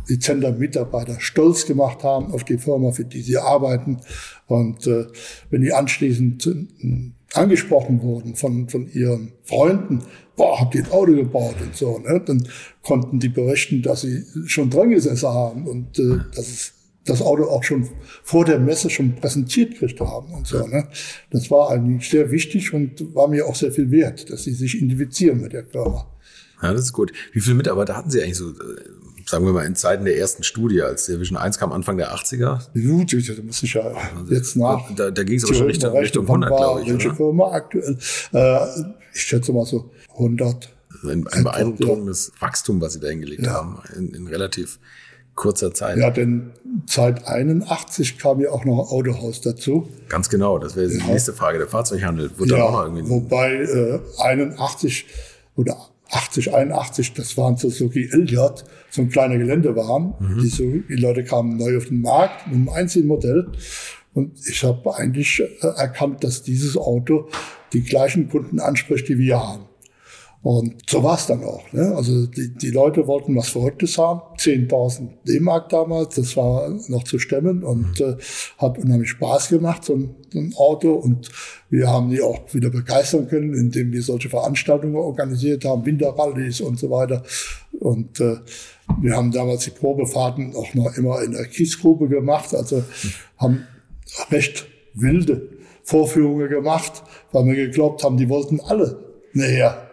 die Center-Mitarbeiter, stolz gemacht haben auf die Firma, für die sie arbeiten. Und äh, wenn die anschließend äh, angesprochen wurden von, von ihren Freunden, boah, habt ihr ein Auto gebaut und so, ne? dann konnten die berichten, dass sie schon dran gesessen haben und äh, dass es das Auto auch schon vor der Messe schon präsentiert gekriegt haben und so. Ne? Das war eigentlich sehr wichtig und war mir auch sehr viel wert, dass sie sich identifizieren mit der Firma. Ja, das ist gut. Wie viele Mitarbeiter hatten Sie eigentlich so, äh, sagen wir mal, in Zeiten der ersten Studie, als der Vision 1 kam, Anfang der 80er? Gut, da muss ich ja jetzt nach. Da, da ging es aber schon Richtung, Richtung wann 100, war glaube ich. Welche Oder? Firma aktuell? Äh, ich schätze mal so 100. Ein, ein beeindruckendes Wachstum, was Sie da hingelegt haben, in, in relativ kurzer Zeit. Ja, denn seit 81 kam ja auch noch ein Autohaus dazu. Ganz genau, das wäre die nächste Frage. Der Fahrzeughandel wird dann auch irgendwie. wobei äh, 81 oder 80, 81, das waren Suzuki LJ, so ein kleiner Geländewagen. Mhm. Die, so, die Leute kamen neu auf den Markt mit einem einzigen Modell. Und ich habe eigentlich äh, erkannt, dass dieses Auto die gleichen Kunden anspricht, die wir haben. Und so war es dann auch. Ne? Also die, die Leute wollten was Verrücktes haben. 10.000 D-Mark damals, das war noch zu stemmen und äh, hat unheimlich Spaß gemacht, so ein, so ein Auto. Und wir haben die auch wieder begeistern können, indem wir solche Veranstaltungen organisiert haben, Winterrallies und so weiter. Und äh, wir haben damals die Probefahrten auch noch immer in der Kiesgrube gemacht, also haben recht wilde Vorführungen gemacht, weil wir geglaubt haben, die wollten alle näher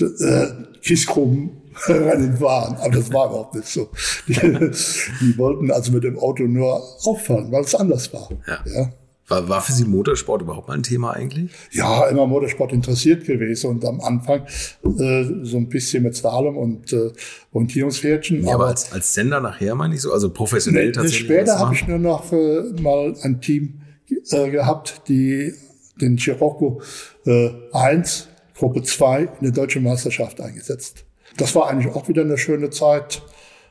äh, Kiesgrubenrennen fahren. Aber das war überhaupt nicht so. Die, die wollten also mit dem Auto nur auffallen, weil es anders war. Ja. Ja. War, war für Sie Motorsport überhaupt mal ein Thema eigentlich? ja, immer Motorsport interessiert gewesen und am Anfang äh, so ein bisschen mit Slalom und äh, Orientierungspferdchen. Ja, aber als, als Sender nachher meine ich so, also professionell Nee, tatsächlich. Später habe ich nur noch äh, mal ein Team äh, gehabt, die den Scirocco äh, 1, Gruppe 2 in der deutschen Meisterschaft eingesetzt. Das war eigentlich auch wieder eine schöne Zeit.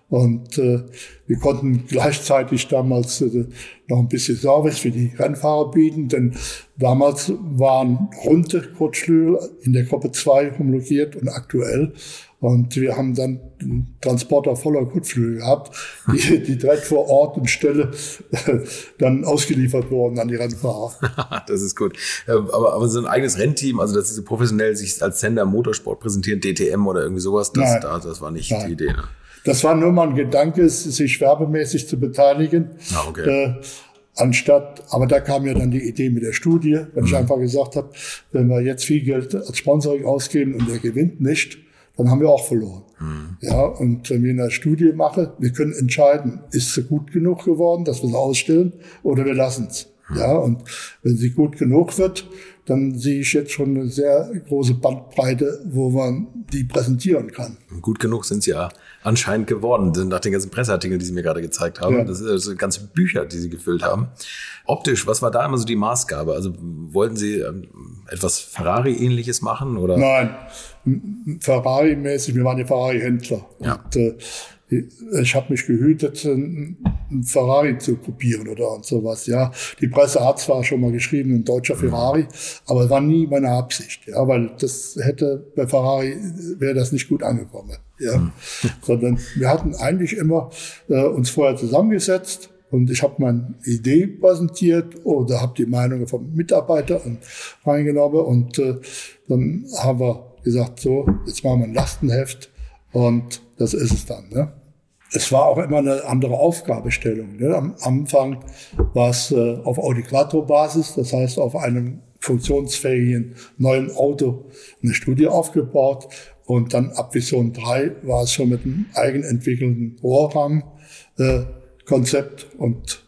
Und äh, wir konnten gleichzeitig damals äh, noch ein bisschen Service für die Rennfahrer bieten, denn damals waren runde Kurzflügel in der Gruppe 2 homologiert und aktuell. Und wir haben dann einen Transporter voller Kurzflügel gehabt, die, die direkt vor Ort und Stelle dann ausgeliefert wurden an die Rennfahrer. das ist gut. Aber, aber so ein eigenes Rennteam, also dass sie so professionell sich als Sender Motorsport präsentieren, DTM oder irgendwie sowas, das, das, das war nicht Nein. die Idee. Ne? Das war nur mal ein Gedanke, sich werbemäßig zu beteiligen. Ah, okay. Äh, anstatt, aber da kam ja dann die Idee mit der Studie, wenn mhm. ich einfach gesagt habe, wenn wir jetzt viel Geld als Sponsoring ausgeben und der gewinnt nicht, dann haben wir auch verloren. Mhm. Ja, und wenn wir eine Studie machen, wir können entscheiden, ist sie gut genug geworden, dass wir sie ausstellen oder wir lassen es. Mhm. Ja, und wenn sie gut genug wird, dann sehe ich jetzt schon eine sehr große Bandbreite, wo man die präsentieren kann. Gut genug sind sie ja anscheinend geworden, nach den ganzen Presseartikeln, die Sie mir gerade gezeigt haben. Ja. Das sind also ganze Bücher, die Sie gefüllt haben. Optisch, was war da immer so die Maßgabe? Also wollten Sie ähm, etwas Ferrari-ähnliches machen? Oder? Nein, Ferrari-mäßig, wir waren ja Ferrari-Händler. Ja. Und, äh, ich habe mich gehütet, einen Ferrari zu kopieren oder sowas. Ja, die Presse hat zwar schon mal geschrieben, ein deutscher. Ferrari, aber war nie meine Absicht. Ja, weil das hätte bei Ferrari wäre das nicht gut angekommen. Ja, mhm. sondern wir hatten eigentlich immer äh, uns vorher zusammengesetzt und ich habe meine Idee präsentiert oder habe die Meinungen vom Mitarbeiter reingenommen und äh, dann haben wir gesagt, so jetzt machen wir ein Lastenheft und das ist es dann. Ne? Es war auch immer eine andere Aufgabestellung. Ne? Am Anfang war es äh, auf Audi Quattro-Basis, das heißt auf einem funktionsfähigen neuen Auto eine Studie aufgebaut. Und dann ab Vision 3 war es schon mit einem eigenentwickelten Rohrrahmen-Konzept äh, und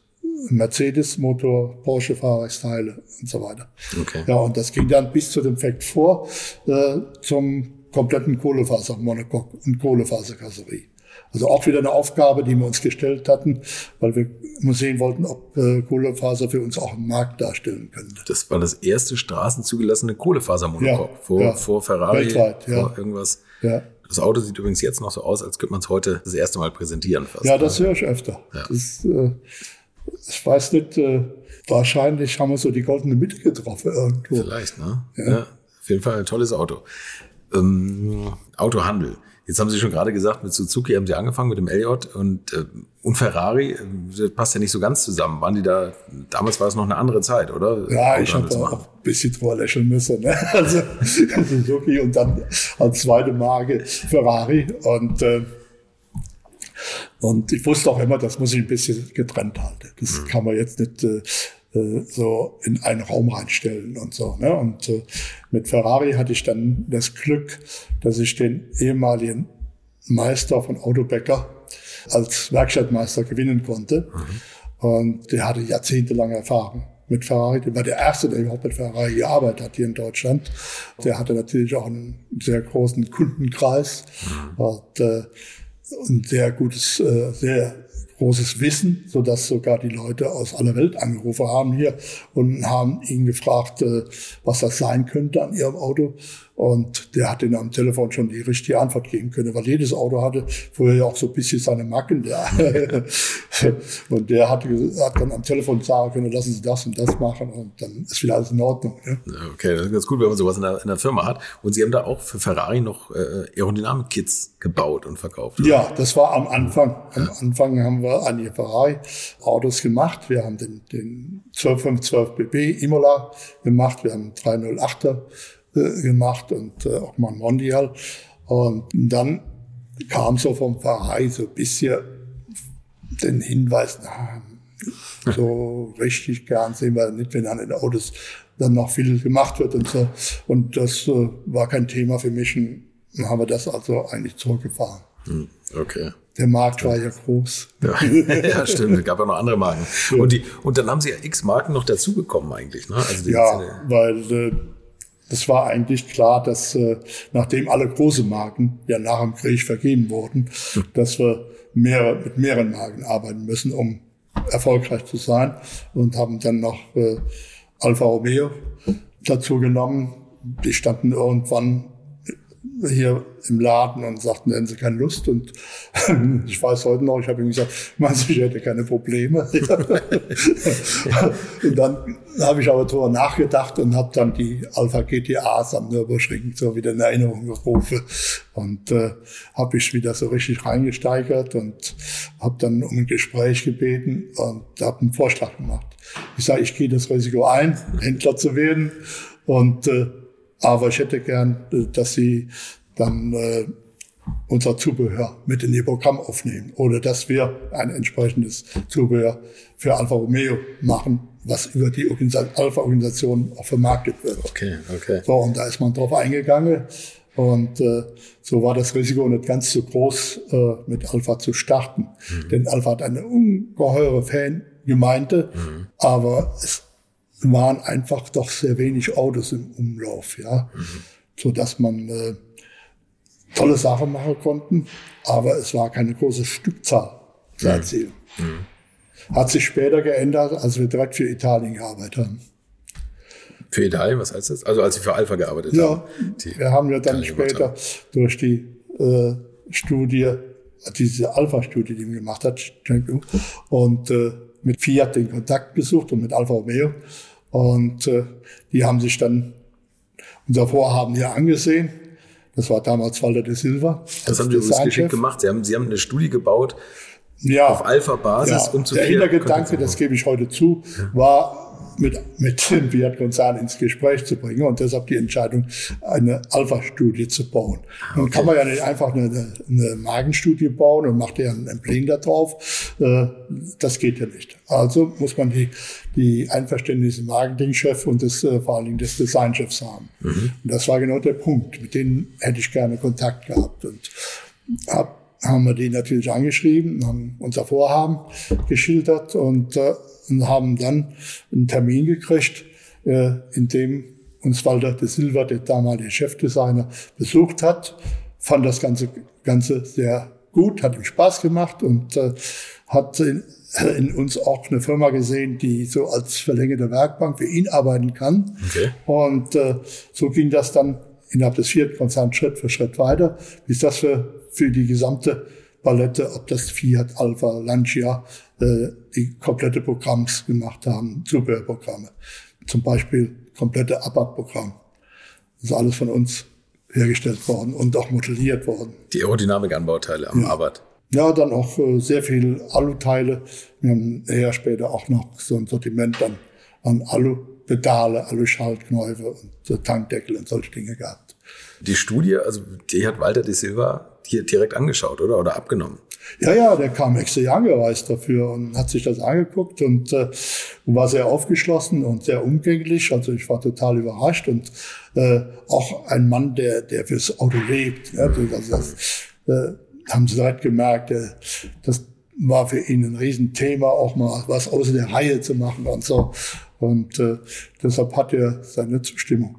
Mercedes-Motor, Porsche-Fahrwerksteile und so weiter. Okay. Ja, und das ging dann bis zu dem Fact 4 äh, zum kompletten Kohlefasermonocoque und Kohlefaserkasserie. Also auch wieder eine Aufgabe, die wir uns gestellt hatten, weil wir mal sehen wollten, ob äh, Kohlefaser für uns auch einen Markt darstellen könnte. Das war das erste straßenzugelassene Kohlefasermonocoque ja, vor, ja. vor Ferrari, Weltweit, vor ja. irgendwas. Ja. Das Auto sieht übrigens jetzt noch so aus, als könnte man es heute das erste Mal präsentieren. Fast, ja, das höre ich öfter. Ja. Das, äh, ich weiß nicht, äh, wahrscheinlich haben wir so die goldene Mitte getroffen irgendwo. Vielleicht, ne? Ja. ja. Auf jeden Fall ein tolles Auto. Ähm, Autohandel. Jetzt haben Sie schon gerade gesagt, mit Suzuki haben Sie angefangen mit dem Elliott und, äh, und Ferrari, äh, das passt ja nicht so ganz zusammen. Waren die da, damals war es noch eine andere Zeit, oder? Ja, ich habe auch ein bisschen drüber lächeln müssen. Ne? Also Suzuki und dann als zweite Marke Ferrari und äh, und ich wusste auch immer, das muss ich ein bisschen getrennt halten. Das mhm. kann man jetzt nicht äh, äh, so in einen Raum reinstellen und so. Ne? Und äh, mit Ferrari hatte ich dann das Glück, dass ich den ehemaligen Meister von Autobäcker als Werkstattmeister gewinnen konnte. Mhm. Und der hatte jahrzehntelange Erfahrung mit Ferrari. Der war der Erste, der überhaupt mit Ferrari gearbeitet hat hier in Deutschland. Der hatte natürlich auch einen sehr großen Kundenkreis mhm. und äh, ein sehr gutes, äh, sehr großes Wissen, so dass sogar die Leute aus aller Welt angerufen haben hier und haben ihn gefragt, äh, was das sein könnte an ihrem Auto. Und der hat ihnen am Telefon schon die richtige Antwort geben können, weil jedes Auto hatte vorher ja auch so ein bisschen seine Macken. Ja. und der hat, hat dann am Telefon sagen können, lassen Sie das und das machen und dann ist wieder alles in Ordnung. Ne? Okay, das ist ganz gut, wenn man sowas in der, in der Firma hat. Und Sie haben da auch für Ferrari noch äh, Aerodynamik-Kits gebaut und verkauft. Oder? Ja, das war am Anfang. Am Anfang haben wir einige Ferrari-Autos gemacht. Wir haben den, den 1212 BB Imola gemacht. Wir haben 308er äh, gemacht und äh, auch mal Mondial. Und dann kam so vom Verein so ein bisschen den Hinweis, na, so richtig gern sehen wir nicht, wenn an den Autos dann noch viel gemacht wird und so. Und das äh, war kein Thema für mich und dann haben wir das also eigentlich zurückgefahren. Hm, okay. Der Markt war ja groß. Ja, ja stimmt. Es gab ja noch andere Marken. Und, die, und dann haben Sie ja x Marken noch dazugekommen eigentlich. Ne? Also ja, weil äh, das war eigentlich klar, dass äh, nachdem alle große Marken ja nach dem Krieg vergeben wurden, dass wir mehr, mit mehreren Marken arbeiten müssen, um erfolgreich zu sein. Und haben dann noch äh, Alfa Romeo dazu genommen. Die standen irgendwann hier im Laden und sagten, hätten sie keine Lust. Und ich weiß heute noch, ich habe ihm gesagt, meinst du, ich hätte keine Probleme? und dann habe ich aber darüber nachgedacht und habe dann die Alpha GTAs am Nürburgring so wieder in Erinnerung gerufen. Und äh, habe ich wieder so richtig reingesteigert und habe dann um ein Gespräch gebeten und habe einen Vorschlag gemacht. Ich sage, ich gehe das Risiko ein, Händler zu werden. Und äh, aber ich hätte gern, äh, dass Sie dann äh, unser Zubehör mit in Ihr Programm aufnehmen oder dass wir ein entsprechendes Zubehör für Alfa Romeo machen, was über die Alpha-Organisation auch vermarktet wird. Okay, okay. So, und da ist man drauf eingegangen. Und äh, so war das Risiko nicht ganz so groß, äh, mit Alpha zu starten. Mhm. Denn Alpha hat eine ungeheure Fangemeinde, mhm. aber es waren einfach doch sehr wenig Autos im Umlauf, ja, mhm. so dass man äh, tolle Sachen machen konnten, aber es war keine große Stückzahl zu mhm. erzielen. Mhm. Hat sich später geändert, als wir direkt für Italien gearbeitet haben. Für Italien, was heißt das? Also als Sie für Alpha gearbeitet ja, haben? Ja, wir haben ja dann später durch die äh, Studie, diese Alpha-Studie, die man gemacht hat, und äh, mit Fiat den Kontakt gesucht und mit Alfa Romeo. Und äh, die haben sich dann unser Vorhaben hier angesehen. Das war damals Walter de Silva. Das haben Sie uns geschickt gemacht. Sie haben, Sie haben eine Studie gebaut ja, auf Alpha-Basis, ja, um zu Der Hintergedanke, das gebe ich heute zu, war mit, mit dem Fiat-Konzern ins Gespräch zu bringen und deshalb die Entscheidung, eine Alpha-Studie zu bauen. Nun okay. kann man ja nicht einfach eine, eine Magenstudie bauen und macht ja ein Emblem da drauf. Äh, das geht ja nicht. Also muss man die, die Einverständnisse Marketingchef und des, äh, vor allen Dingen des Designchefs haben. Mhm. Und das war genau der Punkt. Mit denen hätte ich gerne Kontakt gehabt und hab haben wir die natürlich angeschrieben, haben unser Vorhaben geschildert und äh, und haben dann einen Termin gekriegt, äh, in dem uns Walter de Silva, der damalige Chefdesigner, besucht hat, fand das Ganze, Ganze sehr gut, hat ihm Spaß gemacht und äh, hat in, in, uns auch eine Firma gesehen, die so als verlängerte Werkbank für ihn arbeiten kann. Okay. Und äh, so ging das dann innerhalb des vierten Konzerns Schritt für Schritt weiter, bis das für, für die gesamte Palette, ob das Fiat, Alpha, Lancia, äh, die komplette Programms gemacht haben, Zubehörprogramme. Zum Beispiel komplette ABAP-Programm. Das ist alles von uns hergestellt worden und auch modelliert worden. Die Aerodynamik-Anbauteile am ja. ABAT. Ja, dann auch äh, sehr viel Aluteile. Wir haben eher später auch noch so ein Sortiment dann an Alu-Pedale, Alu-Schaltknäufe und äh, Tankdeckel und solche Dinge gehabt. Die Studie, also die hat Walter de Silva hier direkt angeschaut, oder? Oder abgenommen? Ja, ja, der kam extra angereist dafür und hat sich das angeguckt und äh, war sehr aufgeschlossen und sehr umgänglich. Also ich war total überrascht und äh, auch ein Mann, der, der fürs Auto lebt. Ja, also das äh, haben sie direkt gemerkt. Äh, das war für ihn ein Riesenthema, auch mal was außer der Reihe zu machen und so. Und äh, deshalb hat er seine Zustimmung.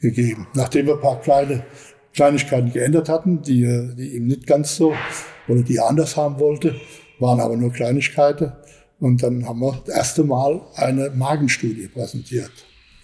gegeben. Nachdem wir ein paar kleine Kleinigkeiten geändert hatten, die, die ihm nicht ganz so oder die er anders haben wollte, waren aber nur Kleinigkeiten. Und dann haben wir das erste Mal eine Magenstudie präsentiert.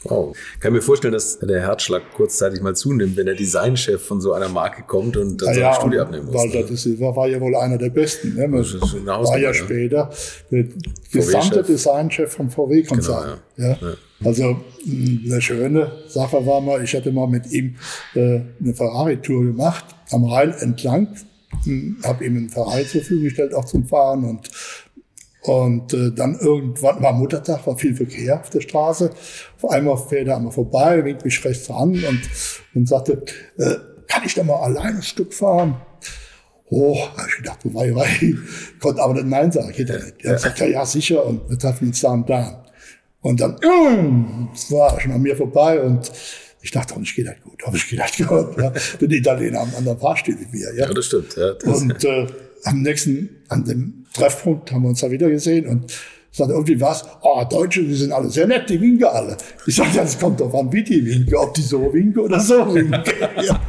Wow. Ich kann mir vorstellen, dass der Herzschlag kurzzeitig mal zunimmt, wenn der Designchef von so einer Marke kommt und dann ja, seine Studie abnehmen muss. Walter de Silva war ja wohl einer der besten. Ne? Das war ja später der gesamte Designchef vom VW-Konzern. Genau, ja. ja. Also eine schöne Sache war mal, ich hatte mal mit ihm äh, eine Ferrari-Tour gemacht, am Rhein entlang, hm, habe ihm einen Ferrari zur Verfügung gestellt, auch zum Fahren und und äh, dann irgendwann war Muttertag, war viel Verkehr auf der Straße. Auf einmal fährt er einmal vorbei, winkt mich rechts an und, und sagte, äh, kann ich da mal allein ein Stück fahren? Oh, hab ich gedacht, wei, wei. Konnte aber nicht Nein sagen, geht ja nicht. Er sagt, ja, ja, sicher, und wir treffen uns da und da. Und dann mm, war schon an mir vorbei und ich dachte, ich geht halt gut, aber ich geht halt gut. Ja. Denn die Italiener haben einen anderen Fahrstil wie wir. Ja, ja das stimmt. Ja, das und äh, am nächsten, an dem Treffpunkt haben wir uns da wieder gesehen und sagte irgendwie was, oh, Deutsche, die sind alle sehr nett, die winken alle. Ich sagte, ja, das kommt doch an, wie die winken, ob die so winken oder so winken. ja.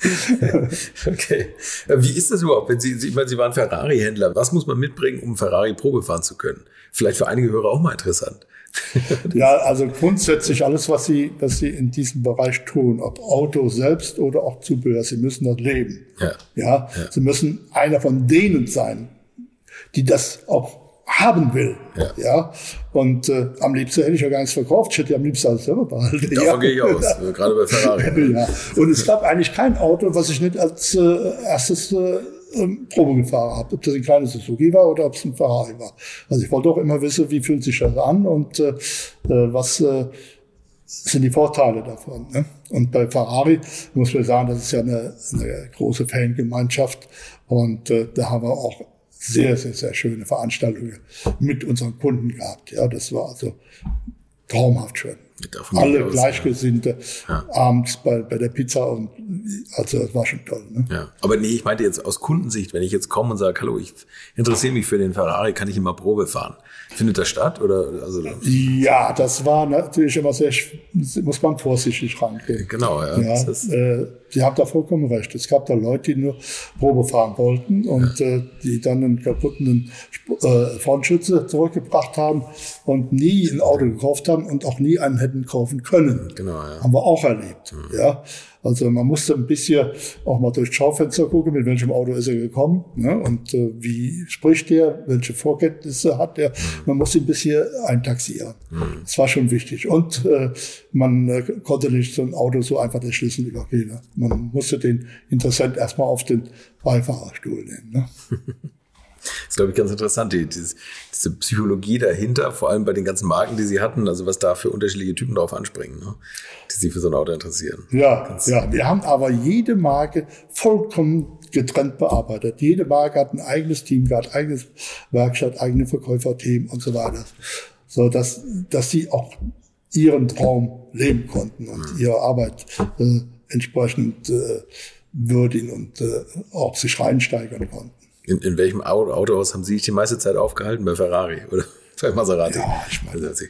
okay. Wie ist das überhaupt, wenn Sie, ich meine, Sie waren Ferrari-Händler. Was muss man mitbringen, um Ferrari Probe fahren zu können? Vielleicht für einige Hörer auch mal interessant. ja, also grundsätzlich alles, was Sie, was Sie in diesem Bereich tun, ob Auto selbst oder auch Zubehör, Sie müssen das leben. Ja. ja. ja. Sie müssen einer von denen sein, die das auch haben will. Ja. ja? Und äh, am liebsten hätte ich ja gar nichts verkauft. Ich hätte ja am liebsten alles selber behalten. Davon ja. gehe ich aus, gerade bei Ferrari. ja. Und es gab eigentlich kein Auto, was ich nicht als äh, erstes äh, ähm, Probe gefahren habe. Ob das ein kleines Suzuki war oder ob es ein Ferrari war. Also ich wollte auch immer wissen, wie fühlt sich das an und äh, äh, was äh, sind die Vorteile davon. Ne? Und bei Ferrari muss man sagen, das ist ja eine, eine große Fangemeinschaft und äh, da haben wir auch sehr, sehr, sehr schöne Veranstaltungen mit unseren Kunden gehabt. Ja, das war also traumhaft schön. Alle aus, Gleichgesinnte ja. abends bei, bei der Pizza und also das war schon toll. Ne? Ja. Aber nee, ich meinte jetzt aus Kundensicht, wenn ich jetzt komme und sage, hallo, ich interessiere mich für den Ferrari, kann ich immer Probe fahren? Findet das statt? Oder, also, ja, das war natürlich immer sehr, muss man vorsichtig rangehen. Genau, ja. ja äh, Sie haben da vollkommen recht. Es gab da Leute, die nur Probe fahren wollten und äh, die dann einen kaputten äh, Frontschütze zurückgebracht haben und nie ein Auto gekauft haben und auch nie einen hätten kaufen können. Genau, ja. Haben wir auch erlebt. Mhm. Ja. Also man musste ein bisschen auch mal durchs Schaufenster gucken, mit welchem Auto ist er gekommen ne? und äh, wie spricht der, welche Vorkenntnisse hat er. Man musste ein bisschen eintaxieren. Mhm. Das war schon wichtig. Und äh, man äh, konnte nicht so ein Auto so einfach den Schlüssel übergeben. Man musste den Interessent erstmal auf den Beifahrerstuhl nehmen. Ne? Das ist, glaube ich, ganz interessant, die, diese, diese, Psychologie dahinter, vor allem bei den ganzen Marken, die sie hatten, also was da für unterschiedliche Typen drauf anspringen, ne, die sich für so ein Auto interessieren. Ja, ganz ja, wir haben aber jede Marke vollkommen getrennt bearbeitet. Jede Marke hat ein eigenes Team gehabt, eigenes Werkstatt, eigene Verkäuferteam und so weiter. So dass, dass sie auch ihren Traum leben konnten und mhm. ihre Arbeit äh, entsprechend äh, würdigen und äh, auch sich reinsteigern konnten. In, in welchem Autohaus haben Sie sich die meiste Zeit aufgehalten? Bei Ferrari oder bei Maserati? Ja, ich meine, also,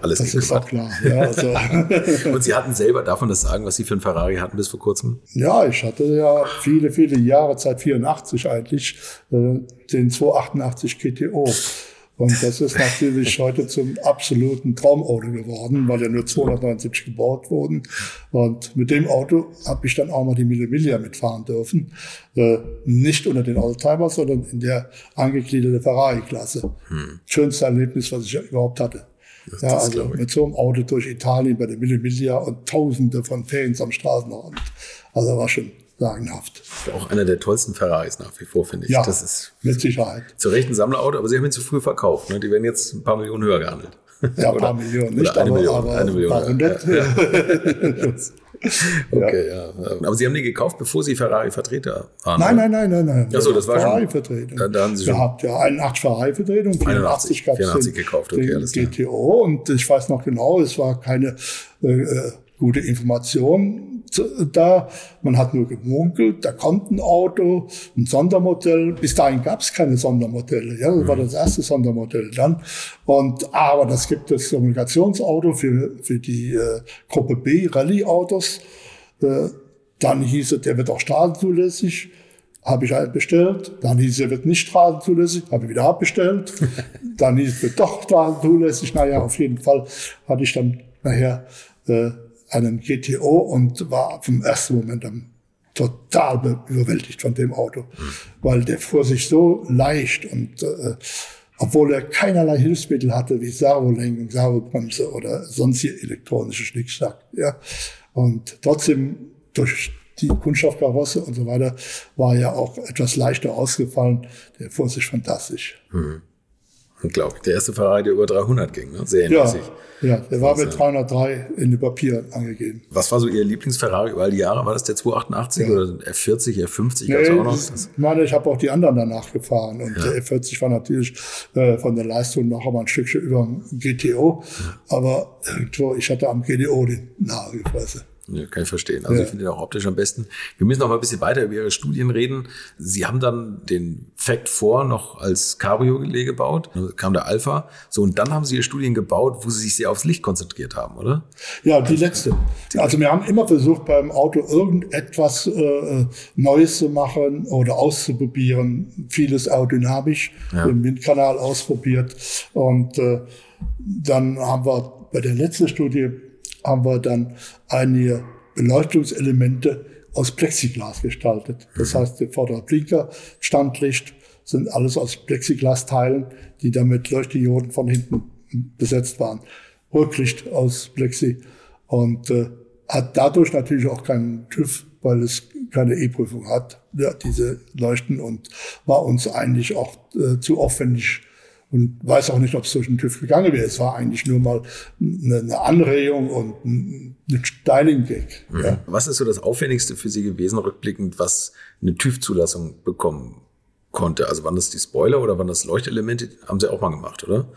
alles das ist auch klar. Ja, also. und Sie hatten selber davon das Sagen, was Sie für ein Ferrari hatten bis vor kurzem? Ja, ich hatte ja viele, viele Jahre, seit 84 eigentlich, äh, den 288 GTO. Und das ist natürlich heute zum absoluten Traumauto geworden, weil ja nur 279 gebaut wurden. Und mit dem Auto habe ich dann auch mal die Mille Miglia mitfahren dürfen. Äh, nicht unter den Oldtimers, sondern in der angegliederte Ferrari-Klasse. Hm. Schönste Erlebnis, was ich überhaupt hatte. Das, ja, also mit so einem Auto durch Italien bei der Mille Miglia und Tausende von Fans am Straßenrand. Also war schon sagenhaft. Auch einer der tollsten Ferraris nach wie vor, finde ich. Ja, das ist mit Sicherheit. Zu Recht ein Sammlerauto, aber Sie haben ihn zu früh verkauft. Ne? Die werden jetzt ein paar Millionen höher gehandelt. Ja, ein paar Millionen, nicht, eine aber, Million, aber eine Million, ein paar hundert. Ja. okay, ja. Aber Sie haben die gekauft, bevor Sie Ferrari-Vertreter waren? Nein, nein, nein, nein, nein. Achso, das war Ferrari-Vertretung. Da, da haben Sie schon gehabt, ja, 81 Ferrari-Vertretung, 84 gab es den, gekauft, okay, den GTO und ich weiß noch genau, es war keine äh, äh gute Information da. Man hat nur gemunkelt, da kommt ein Auto, ein Sondermodell. Bis dahin gab es keine Sondermodelle. Ja, das war das erste Sondermodell dann. Und aber das gibt es Kommunikationsauto für für die äh, Gruppe B Rallye-Autos. Äh, dann hieß es, der wird auch straßenzulässig. Habe ich halt bestellt. Dann hieß es, er wird nicht straßenzulässig. Habe ich wieder abbestellt. dann hieß es, wird doch straßenzulässig. Naja, auf jeden Fall hatte ich dann nachher äh, einen GTO und war vom ersten Moment an total überwältigt von dem Auto, weil der fuhr sich so leicht und äh, obwohl er keinerlei Hilfsmittel hatte wie Servolenkung, Servobremse oder sonstige elektronische Schnickschnack. Ja. Und trotzdem durch die Kunststoffkarosse und so weiter war er auch etwas leichter ausgefallen. Der fuhr sich fantastisch. Mhm. Glaube ich. Der erste Ferrari, der über 300 ging, ne? sehr. Ja, ja, der war mit 303 in den Papieren angegeben. Was war so Ihr Lieblingsferrari über all die Jahre? War das der 288 ja. oder F40, F50? Nee, auch noch? Ich meine, ich habe auch die anderen danach gefahren. Und ja. der F40 war natürlich äh, von der Leistung noch einmal ein Stückchen über dem GTO. Aber irgendwo, ich hatte am GTO den Nagel gefressen. Ja, kann ich verstehen. Also ja. ich finde ihn auch optisch am besten. Wir müssen noch mal ein bisschen weiter über Ihre Studien reden. Sie haben dann den Fact 4 noch als Cabrio-Gelé gebaut. Da kam der Alpha. So, und dann haben Sie Ihre Studien gebaut, wo Sie sich sehr aufs Licht konzentriert haben, oder? Ja, die letzte. Also wir haben immer versucht, beim Auto irgendetwas äh, Neues zu machen oder auszuprobieren. Vieles aerodynamisch, ja. im Windkanal ausprobiert. Und äh, dann haben wir bei der letzten Studie haben wir dann einige Beleuchtungselemente aus Plexiglas gestaltet. Das mhm. heißt, der vordere Blinker, Standlicht sind alles aus Plexiglas-Teilen, die damit Leuchtdioden von hinten besetzt waren. Rücklicht aus Plexi und äh, hat dadurch natürlich auch keinen TÜV, weil es keine E-Prüfung hat, ja, diese Leuchten und war uns eigentlich auch äh, zu aufwendig und weiß auch nicht, ob es durch den TÜV gegangen wäre. Es war eigentlich nur mal eine, eine Anregung und ein, ein Styling-Gag. Mhm. Ja. Was ist so das Aufwendigste für Sie gewesen, rückblickend, was eine TÜV-Zulassung bekommen konnte? Also waren das die Spoiler oder waren das Leuchtelemente? Haben Sie auch mal gemacht, oder?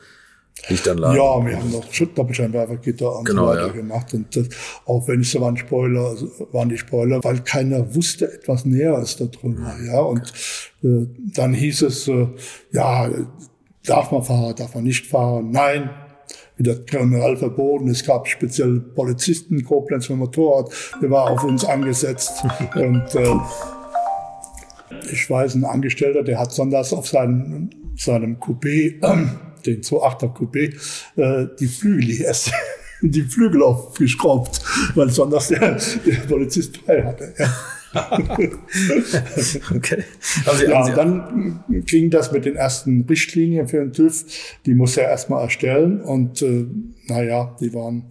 Lichtanlagen. Ja, wir haben noch Doppelscheinwerfergitter und genau, so weiter ja. gemacht. Und das, auch wenn ich so waren Spoiler, waren die Spoiler, weil keiner wusste etwas Näheres darüber. Mhm. Ja, und äh, dann hieß es, äh, ja, Darf man fahren, darf man nicht fahren? Nein, wieder kriminell verboten. Es gab speziell Polizisten, Koblenz mit Motorrad, der war auf uns angesetzt. Und äh, ich weiß, ein Angestellter, der hat sonntags auf seinem, seinem Coupé, äh, den 2.8er Coupé, äh, die Flügel erst die Flügel aufgeschraubt, weil sonntags der, der Polizist frei hatte. Ja. okay. Also, ja, und dann ging das mit den ersten Richtlinien für den TÜV. Die muss er erstmal erstellen und äh, naja, die waren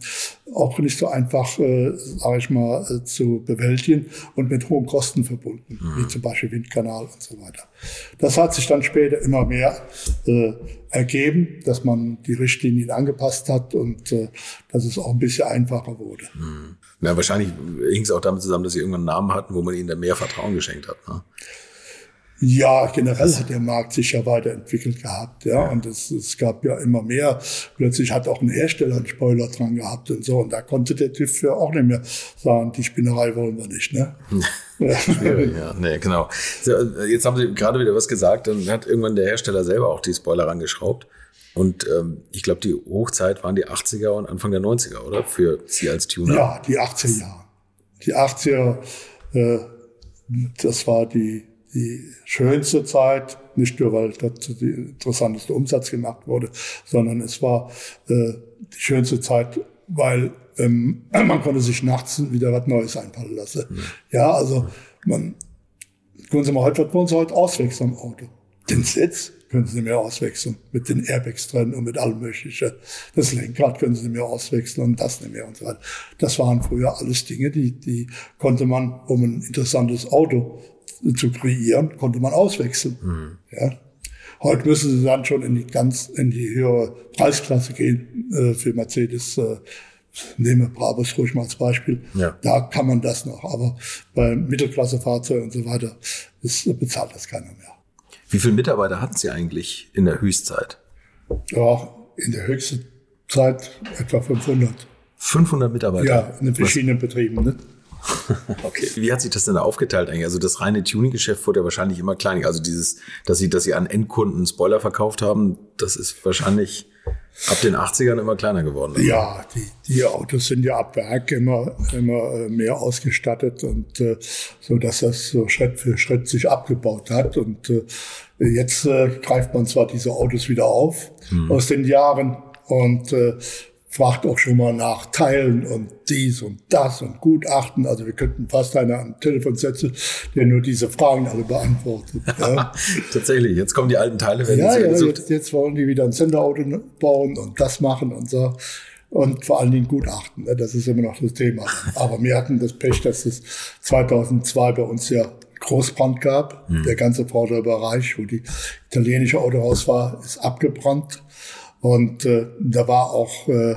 auch nicht so einfach, äh, sage ich mal, äh, zu bewältigen und mit hohen Kosten verbunden, mhm. wie zum Beispiel Windkanal und so weiter. Das hat sich dann später immer mehr äh, ergeben, dass man die Richtlinien angepasst hat und äh, dass es auch ein bisschen einfacher wurde. Mhm. Ja, wahrscheinlich hing es auch damit zusammen, dass sie irgendwann einen Namen hatten, wo man ihnen da mehr Vertrauen geschenkt hat. Ne? Ja, generell hat der Markt sich ja weiterentwickelt gehabt, ja. Und es, es gab ja immer mehr. Plötzlich hat auch ein Hersteller einen Spoiler dran gehabt und so. Und da konnte der TÜV für auch nicht mehr sagen, die Spinnerei wollen wir nicht, ne? Schwierig, ja. Nee, genau. Jetzt haben Sie gerade wieder was gesagt, dann hat irgendwann der Hersteller selber auch die Spoiler rangeschraubt. Und ähm, ich glaube, die Hochzeit waren die 80er und Anfang der 90er, oder? Für Sie als Tuner. Ja, die 80er Jahre. Die 80er, äh, das war die die schönste Zeit, nicht nur weil dort der interessanteste Umsatz gemacht wurde, sondern es war äh, die schönste Zeit, weil ähm, man konnte sich nachts wieder was Neues einfallen lassen. Mhm. Ja, also man, können Sie mal heute, was wollen Sie heute auswechseln am Auto? Den Sitz können Sie mir auswechseln mit den Airbags drin und mit allem Möglichen. Das Lenkrad können Sie mir auswechseln und das nicht mehr und so weiter. Das waren früher alles Dinge, die, die konnte man, um ein interessantes Auto zu kreieren, konnte man auswechseln. Mhm. Ja. Heute müssen Sie dann schon in die ganz, in die höhere Preisklasse gehen, äh, für Mercedes, äh, nehme Brabus ruhig mal als Beispiel. Ja. Da kann man das noch. Aber bei Mittelklassefahrzeugen und so weiter ist, bezahlt das keiner mehr. Wie viele Mitarbeiter hatten Sie eigentlich in der Höchstzeit? Ja, in der höchsten Zeit etwa 500. 500 Mitarbeiter? Ja, in den verschiedenen Was? Betrieben. Ne? okay. Wie hat sich das denn aufgeteilt eigentlich? Also das reine Tuning-Geschäft wurde ja wahrscheinlich immer kleiner. Also dieses, dass Sie, dass Sie an Endkunden Spoiler verkauft haben, das ist wahrscheinlich ab den 80ern immer kleiner geworden. Oder? Ja, die, die Autos sind ja ab Werk immer, immer äh, mehr ausgestattet und äh, so, dass das so Schritt für Schritt sich abgebaut hat. Und äh, jetzt äh, greift man zwar diese Autos wieder auf hm. aus den Jahren und äh, fragt auch schon mal nach Teilen und dies und das und Gutachten. Also wir könnten fast einer am Telefon setzen, der nur diese Fragen alle beantwortet. Ja. Tatsächlich, jetzt kommen die alten Teile. Werden ja, ja, jetzt, jetzt, wollen die wieder ein Senderauto bauen und das machen und so. Und vor allen Dingen Gutachten, ne? das ist immer noch das Thema. Aber wir hatten das Pech, dass es 2002 bei uns ja Großbrand gab. Hm. Der ganze Vorderbereich, wo die italienische Autohaus war, ist abgebrannt. Und äh, da war auch äh,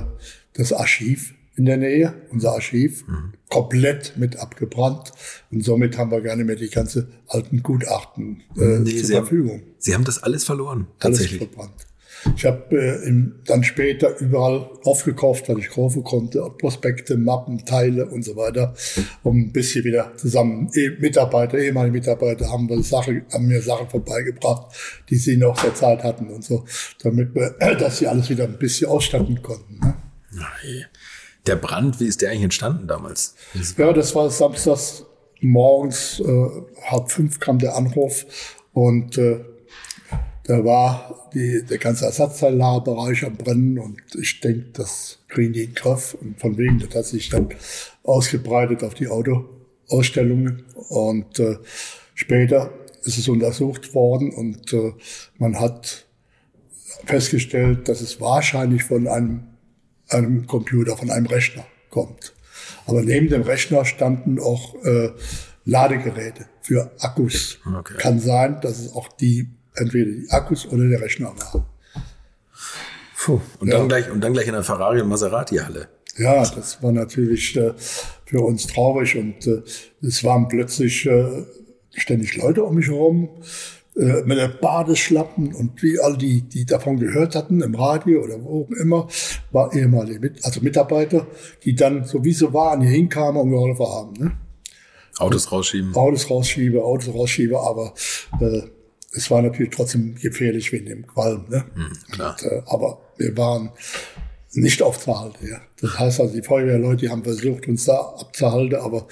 das Archiv in der Nähe, unser Archiv, mhm. komplett mit abgebrannt. Und somit haben wir gar nicht mehr die ganze alten Gutachten äh, nee, zur Sie Verfügung. Haben, Sie haben das alles verloren, tatsächlich. Alles verbrannt. Ich habe äh, dann später überall aufgekauft, weil ich kaufen konnte, Prospekte, Mappen, Teile und so weiter, um ein bisschen wieder zusammen, eh, Mitarbeiter, ehemalige Mitarbeiter haben, wir Sache, haben mir Sachen vorbeigebracht, die sie noch der Zeit hatten und so, damit wir, äh, dass sie alles wieder ein bisschen ausstatten konnten. Ne? Der Brand, wie ist der eigentlich entstanden damals? Ja, das war samstags morgens, äh, halb fünf kam der Anruf und äh, da war die, der ganze Ersatzteillagerbereich am Brennen und ich denke, das kriegen die in den Griff. Und von wegen, das hat sich dann ausgebreitet auf die Autoausstellungen. Und äh, später ist es untersucht worden und äh, man hat festgestellt, dass es wahrscheinlich von einem, einem Computer, von einem Rechner kommt. Aber neben dem Rechner standen auch äh, Ladegeräte für Akkus. Okay. Kann sein, dass es auch die entweder die Akkus oder der Rechner war. Puh. Und, ja. dann gleich, und dann gleich in der Ferrari- und Maserati-Halle. Ja, das war natürlich äh, für uns traurig und äh, es waren plötzlich äh, ständig Leute um mich herum äh, mit der Badeschlappen und wie all die, die davon gehört hatten im Radio oder wo auch immer, war ehemalige Mit also Mitarbeiter, die dann so wie sie waren hier hinkamen und geholfen haben. Ne? Autos rausschieben. Autos rausschiebe, Autos rausschiebe, aber äh, es war natürlich trotzdem gefährlich wegen dem Qualm. Ne? Mhm. Und, äh, aber wir waren nicht aufzuhalten. Ja. Das heißt also, die Feuerwehrleute haben versucht, uns da abzuhalten, aber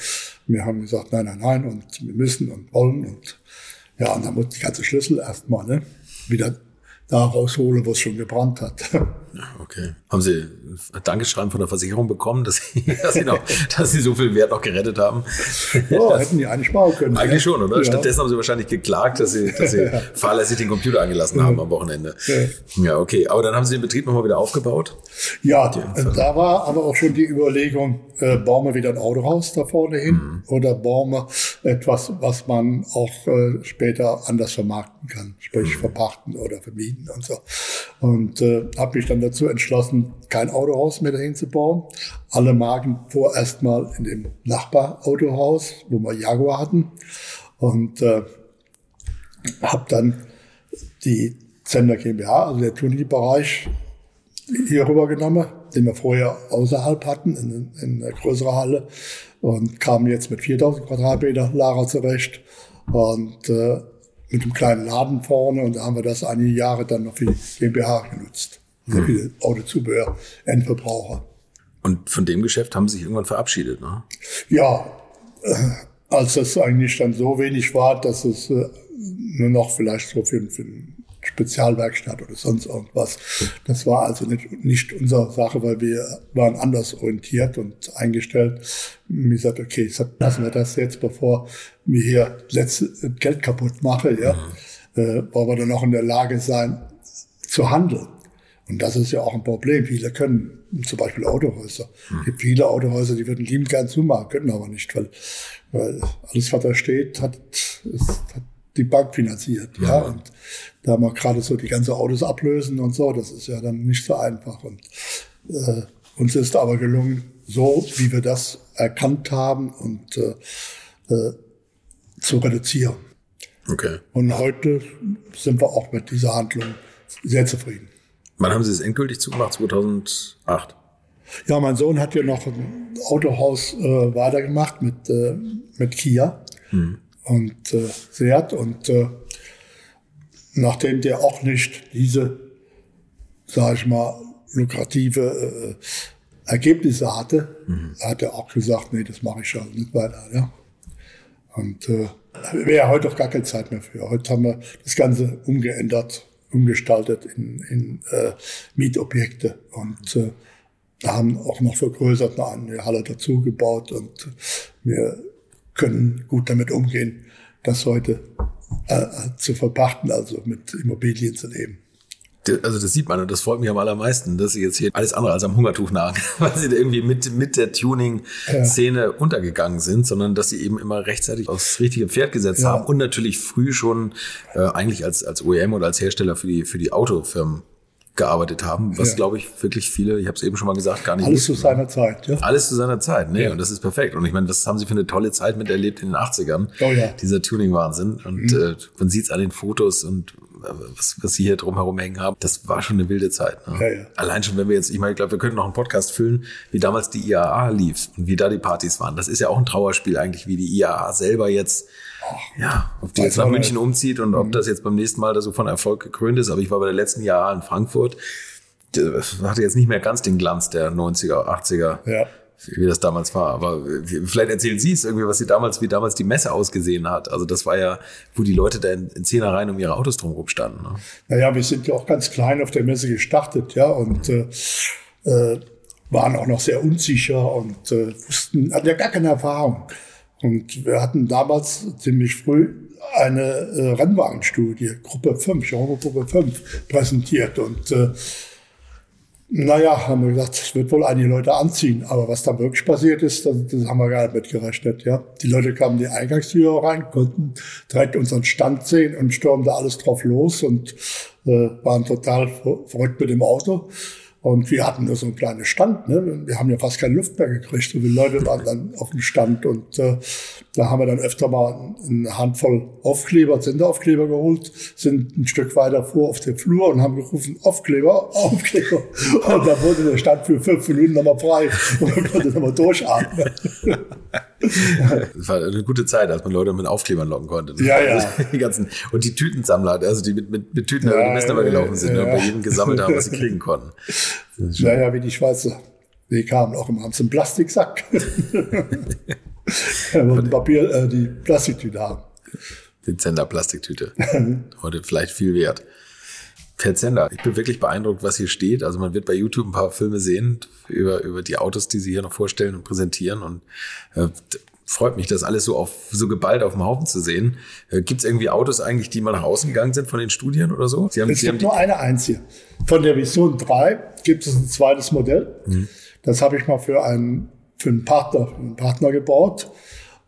wir haben gesagt, nein, nein, nein, und wir müssen und wollen. Und ja, und dann muss die ganze Schlüssel erstmal ne, wieder da rausholen, wo es schon gebrannt hat. Okay. Haben Sie ein Dankeschreiben von der Versicherung bekommen, dass Sie, dass Sie, noch, dass Sie so viel Wert noch gerettet haben? Ja, hätten die eigentlich sparen können. Eigentlich ja. schon, oder? Ja. Stattdessen haben Sie wahrscheinlich geklagt, dass Sie, dass Sie fahrlässig den Computer angelassen haben am Wochenende. Ja. ja, okay. Aber dann haben Sie den Betrieb nochmal wieder aufgebaut? Ja, da war aber auch schon die Überlegung, äh, bauen wir wieder ein Autohaus da vorne hin mhm. oder bauen wir etwas, was man auch äh, später anders vermarkten kann, sprich mhm. verpachten oder vermieten und so. Und äh, habe mich dann dazu entschlossen, kein Autohaus mehr dahin zu bauen. Alle Marken vorerst mal in dem Nachbarautohaus, wo wir Jaguar hatten. Und äh, habe dann die Zender GmbH, also der Tuning-Bereich, hier rübergenommen, den wir vorher außerhalb hatten, in, in eine größere Halle. Und kamen jetzt mit 4000 Quadratmeter Lager zurecht. Und äh, mit einem kleinen Laden vorne. Und da haben wir das einige Jahre dann noch für die GmbH genutzt. Sehr viele Autozubehör, Endverbraucher. Und von dem Geschäft haben Sie sich irgendwann verabschiedet, ne? Ja, äh, als das eigentlich dann so wenig war, dass es äh, nur noch vielleicht so für, für eine Spezialwerkstatt oder sonst irgendwas. Das war also nicht, nicht unsere Sache, weil wir waren anders orientiert und eingestellt. Mir gesagt, okay, lassen wir das jetzt, bevor wir hier letzte, Geld kaputt machen, ja, mhm. äh, wollen wir dann auch in der Lage sein, zu handeln. Und das ist ja auch ein Problem. Viele können, zum Beispiel Autohäuser. Es hm. gibt viele Autohäuser, die würden lieben gern zumachen, können aber nicht, weil, weil alles, was da steht, hat, ist, hat die Bank finanziert. Ja. ja. Und da wir gerade so die ganzen Autos ablösen und so, das ist ja dann nicht so einfach. Und äh, uns ist aber gelungen, so wie wir das erkannt haben und äh, äh, zu reduzieren. Okay. Und heute sind wir auch mit dieser Handlung sehr zufrieden. Wann haben Sie es endgültig zugemacht? 2008? Ja, mein Sohn hat ja noch ein Autohaus äh, weitergemacht mit, äh, mit Kia hm. und äh, Seat. Und äh, nachdem der auch nicht diese, sage ich mal, lukrative äh, Ergebnisse hatte, mhm. hat er auch gesagt, nee, das mache ich schon nicht weiter. Ja. Und äh, wäre heute auch gar keine Zeit mehr für. Heute haben wir das Ganze umgeändert umgestaltet in, in äh, Mietobjekte. Und äh, haben auch noch vergrößert eine Halle dazu gebaut. Und wir können gut damit umgehen, das heute äh, zu verpachten, also mit Immobilien zu leben also das sieht man und das freut mich am allermeisten, dass sie jetzt hier alles andere als am Hungertuch nagen, weil sie da irgendwie mit, mit der Tuning-Szene ja. untergegangen sind, sondern dass sie eben immer rechtzeitig aufs richtige Pferd gesetzt ja. haben und natürlich früh schon äh, eigentlich als, als OEM oder als Hersteller für die, für die Autofirmen gearbeitet haben, was ja. glaube ich wirklich viele, ich habe es eben schon mal gesagt, gar nicht. Alles zu seiner Zeit, ja. Alles zu seiner Zeit, ne? Ja. Und das ist perfekt. Und ich meine, was haben sie für eine tolle Zeit miterlebt in den 80ern? Oh ja. Dieser Tuning-Wahnsinn. Und mhm. äh, man sieht es an den Fotos und was, was sie hier drumherum hängen haben, das war schon eine wilde Zeit. Ne? Ja, ja. Allein schon, wenn wir jetzt, ich meine, ich glaube, wir könnten noch einen Podcast füllen, wie damals die IAA lief und wie da die Partys waren. Das ist ja auch ein Trauerspiel eigentlich, wie die IAA selber jetzt, ja, ob die jetzt nach München umzieht und ob das jetzt beim nächsten Mal da so von Erfolg gekrönt ist. Aber ich war bei der letzten IAA in Frankfurt. Das hatte jetzt nicht mehr ganz den Glanz der 90er, 80er. Ja wie das damals war. Aber vielleicht erzählen Sie es irgendwie, was Sie damals, wie damals die Messe ausgesehen hat. Also das war ja, wo die Leute da in, in Zehnerreihen um ihre Autos drumherum standen. Ne? Naja, wir sind ja auch ganz klein auf der Messe gestartet, ja, und äh, äh, waren auch noch sehr unsicher und äh, wussten, hatten ja gar keine Erfahrung. Und wir hatten damals ziemlich früh eine äh, Rennwagenstudie, Gruppe 5, Genre Gruppe 5, präsentiert. Und äh, naja, haben wir gesagt, es wird wohl einige Leute anziehen. Aber was dann wirklich passiert ist, das, das haben wir gar nicht mitgerechnet. Ja? Die Leute kamen die Eingangstür rein, konnten direkt unseren Stand sehen und stürmten da alles drauf los und äh, waren total verrückt mit dem Auto. Und wir hatten nur so einen kleinen Stand. Ne? Wir haben ja fast keine Luft mehr gekriegt. Und die Leute waren dann auf dem Stand. Und äh, da haben wir dann öfter mal eine Handvoll Aufkleber, Senderaufkleber geholt, sind ein Stück weiter vor auf der Flur und haben gerufen, Aufkleber, Aufkleber. Und dann wurde der Stand für fünf Minuten nochmal frei. Und man konnte nochmal durchatmen. Das war eine gute Zeit, als man Leute mit Aufklebern locken konnte. Ne? Ja, ja. Die ganzen, und die Tütensammler, also die mit, mit, mit Tüten ja, über die Messnummer gelaufen sind ja, und bei jedem gesammelt haben, was sie kriegen konnten. Naja, wie die Schweizer. Die kamen auch immer, haben so Plastiksack. und Papier, äh, die Plastiktüte haben. Dezenter Plastiktüte. Heute vielleicht viel wert. Herr Zender, ich bin wirklich beeindruckt, was hier steht. Also man wird bei YouTube ein paar Filme sehen über, über die Autos, die Sie hier noch vorstellen und präsentieren. Und äh, freut mich, das alles so auf so geballt auf dem Haufen zu sehen. Äh, gibt es irgendwie Autos eigentlich, die mal nach außen gegangen sind von den Studien oder so? Sie haben, es Sie gibt nur eine einzige. Von der Vision 3 gibt es ein zweites Modell. Mhm. Das habe ich mal für einen, für einen Partner, für einen Partner gebaut.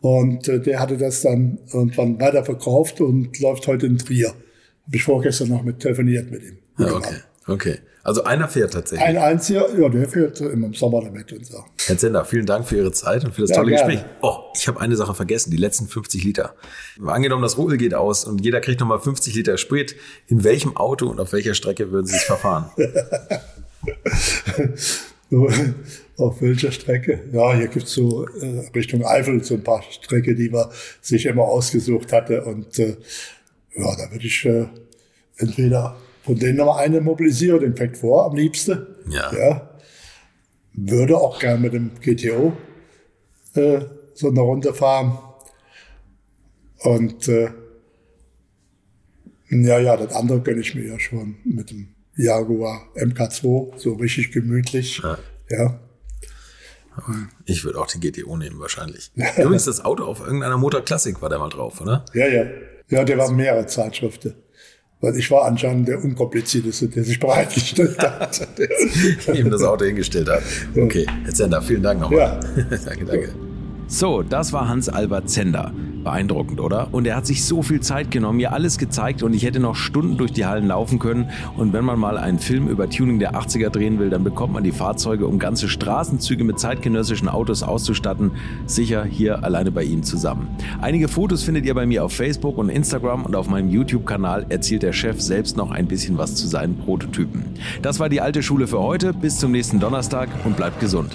Und äh, der hatte das dann irgendwann weiterverkauft und läuft heute in Trier. Habe ich vorgestern noch mit telefoniert mit ihm. Ja, okay. Okay. Also einer fährt tatsächlich. Ein einziger, ja, der fährt immer im Sommer damit und so. Herr Zender, vielen Dank für Ihre Zeit und für das ja, tolle gerne. Gespräch. Oh, ich habe eine Sache vergessen, die letzten 50 Liter. Angenommen, das Ruhe geht aus und jeder kriegt nochmal 50 Liter Sprit. In welchem Auto und auf welcher Strecke würden Sie es verfahren? auf welcher Strecke? Ja, hier gibt's so äh, Richtung Eifel so ein paar Strecke, die man sich immer ausgesucht hatte. Und äh, ja, da würde ich äh, entweder von denen noch eine mobilisieren, den fängt vor am liebsten. Ja. ja. Würde auch gern mit dem GTO äh, so eine Runde fahren. Und äh, ja, ja, das andere gönne ich mir ja schon mit dem Jaguar MK2, so richtig gemütlich. Ja. ja. Ich würde auch den GTO nehmen, wahrscheinlich. Übrigens, das Auto auf irgendeiner Motor Classic war der mal drauf, oder? Ja, ja. Ja, der war mehrere Zeitschriften. Weil ich war anscheinend der unkomplizierteste, der sich bereitgestellt hat. der ihm das Auto hingestellt hat. Okay, Herr Zender, vielen Dank nochmal. Ja. danke, danke. So, das war Hans-Albert Zender. Beeindruckend, oder? Und er hat sich so viel Zeit genommen, mir alles gezeigt und ich hätte noch Stunden durch die Hallen laufen können. Und wenn man mal einen Film über Tuning der 80er drehen will, dann bekommt man die Fahrzeuge, um ganze Straßenzüge mit zeitgenössischen Autos auszustatten, sicher hier alleine bei ihm zusammen. Einige Fotos findet ihr bei mir auf Facebook und Instagram und auf meinem YouTube-Kanal erzählt der Chef selbst noch ein bisschen was zu seinen Prototypen. Das war die alte Schule für heute. Bis zum nächsten Donnerstag und bleibt gesund.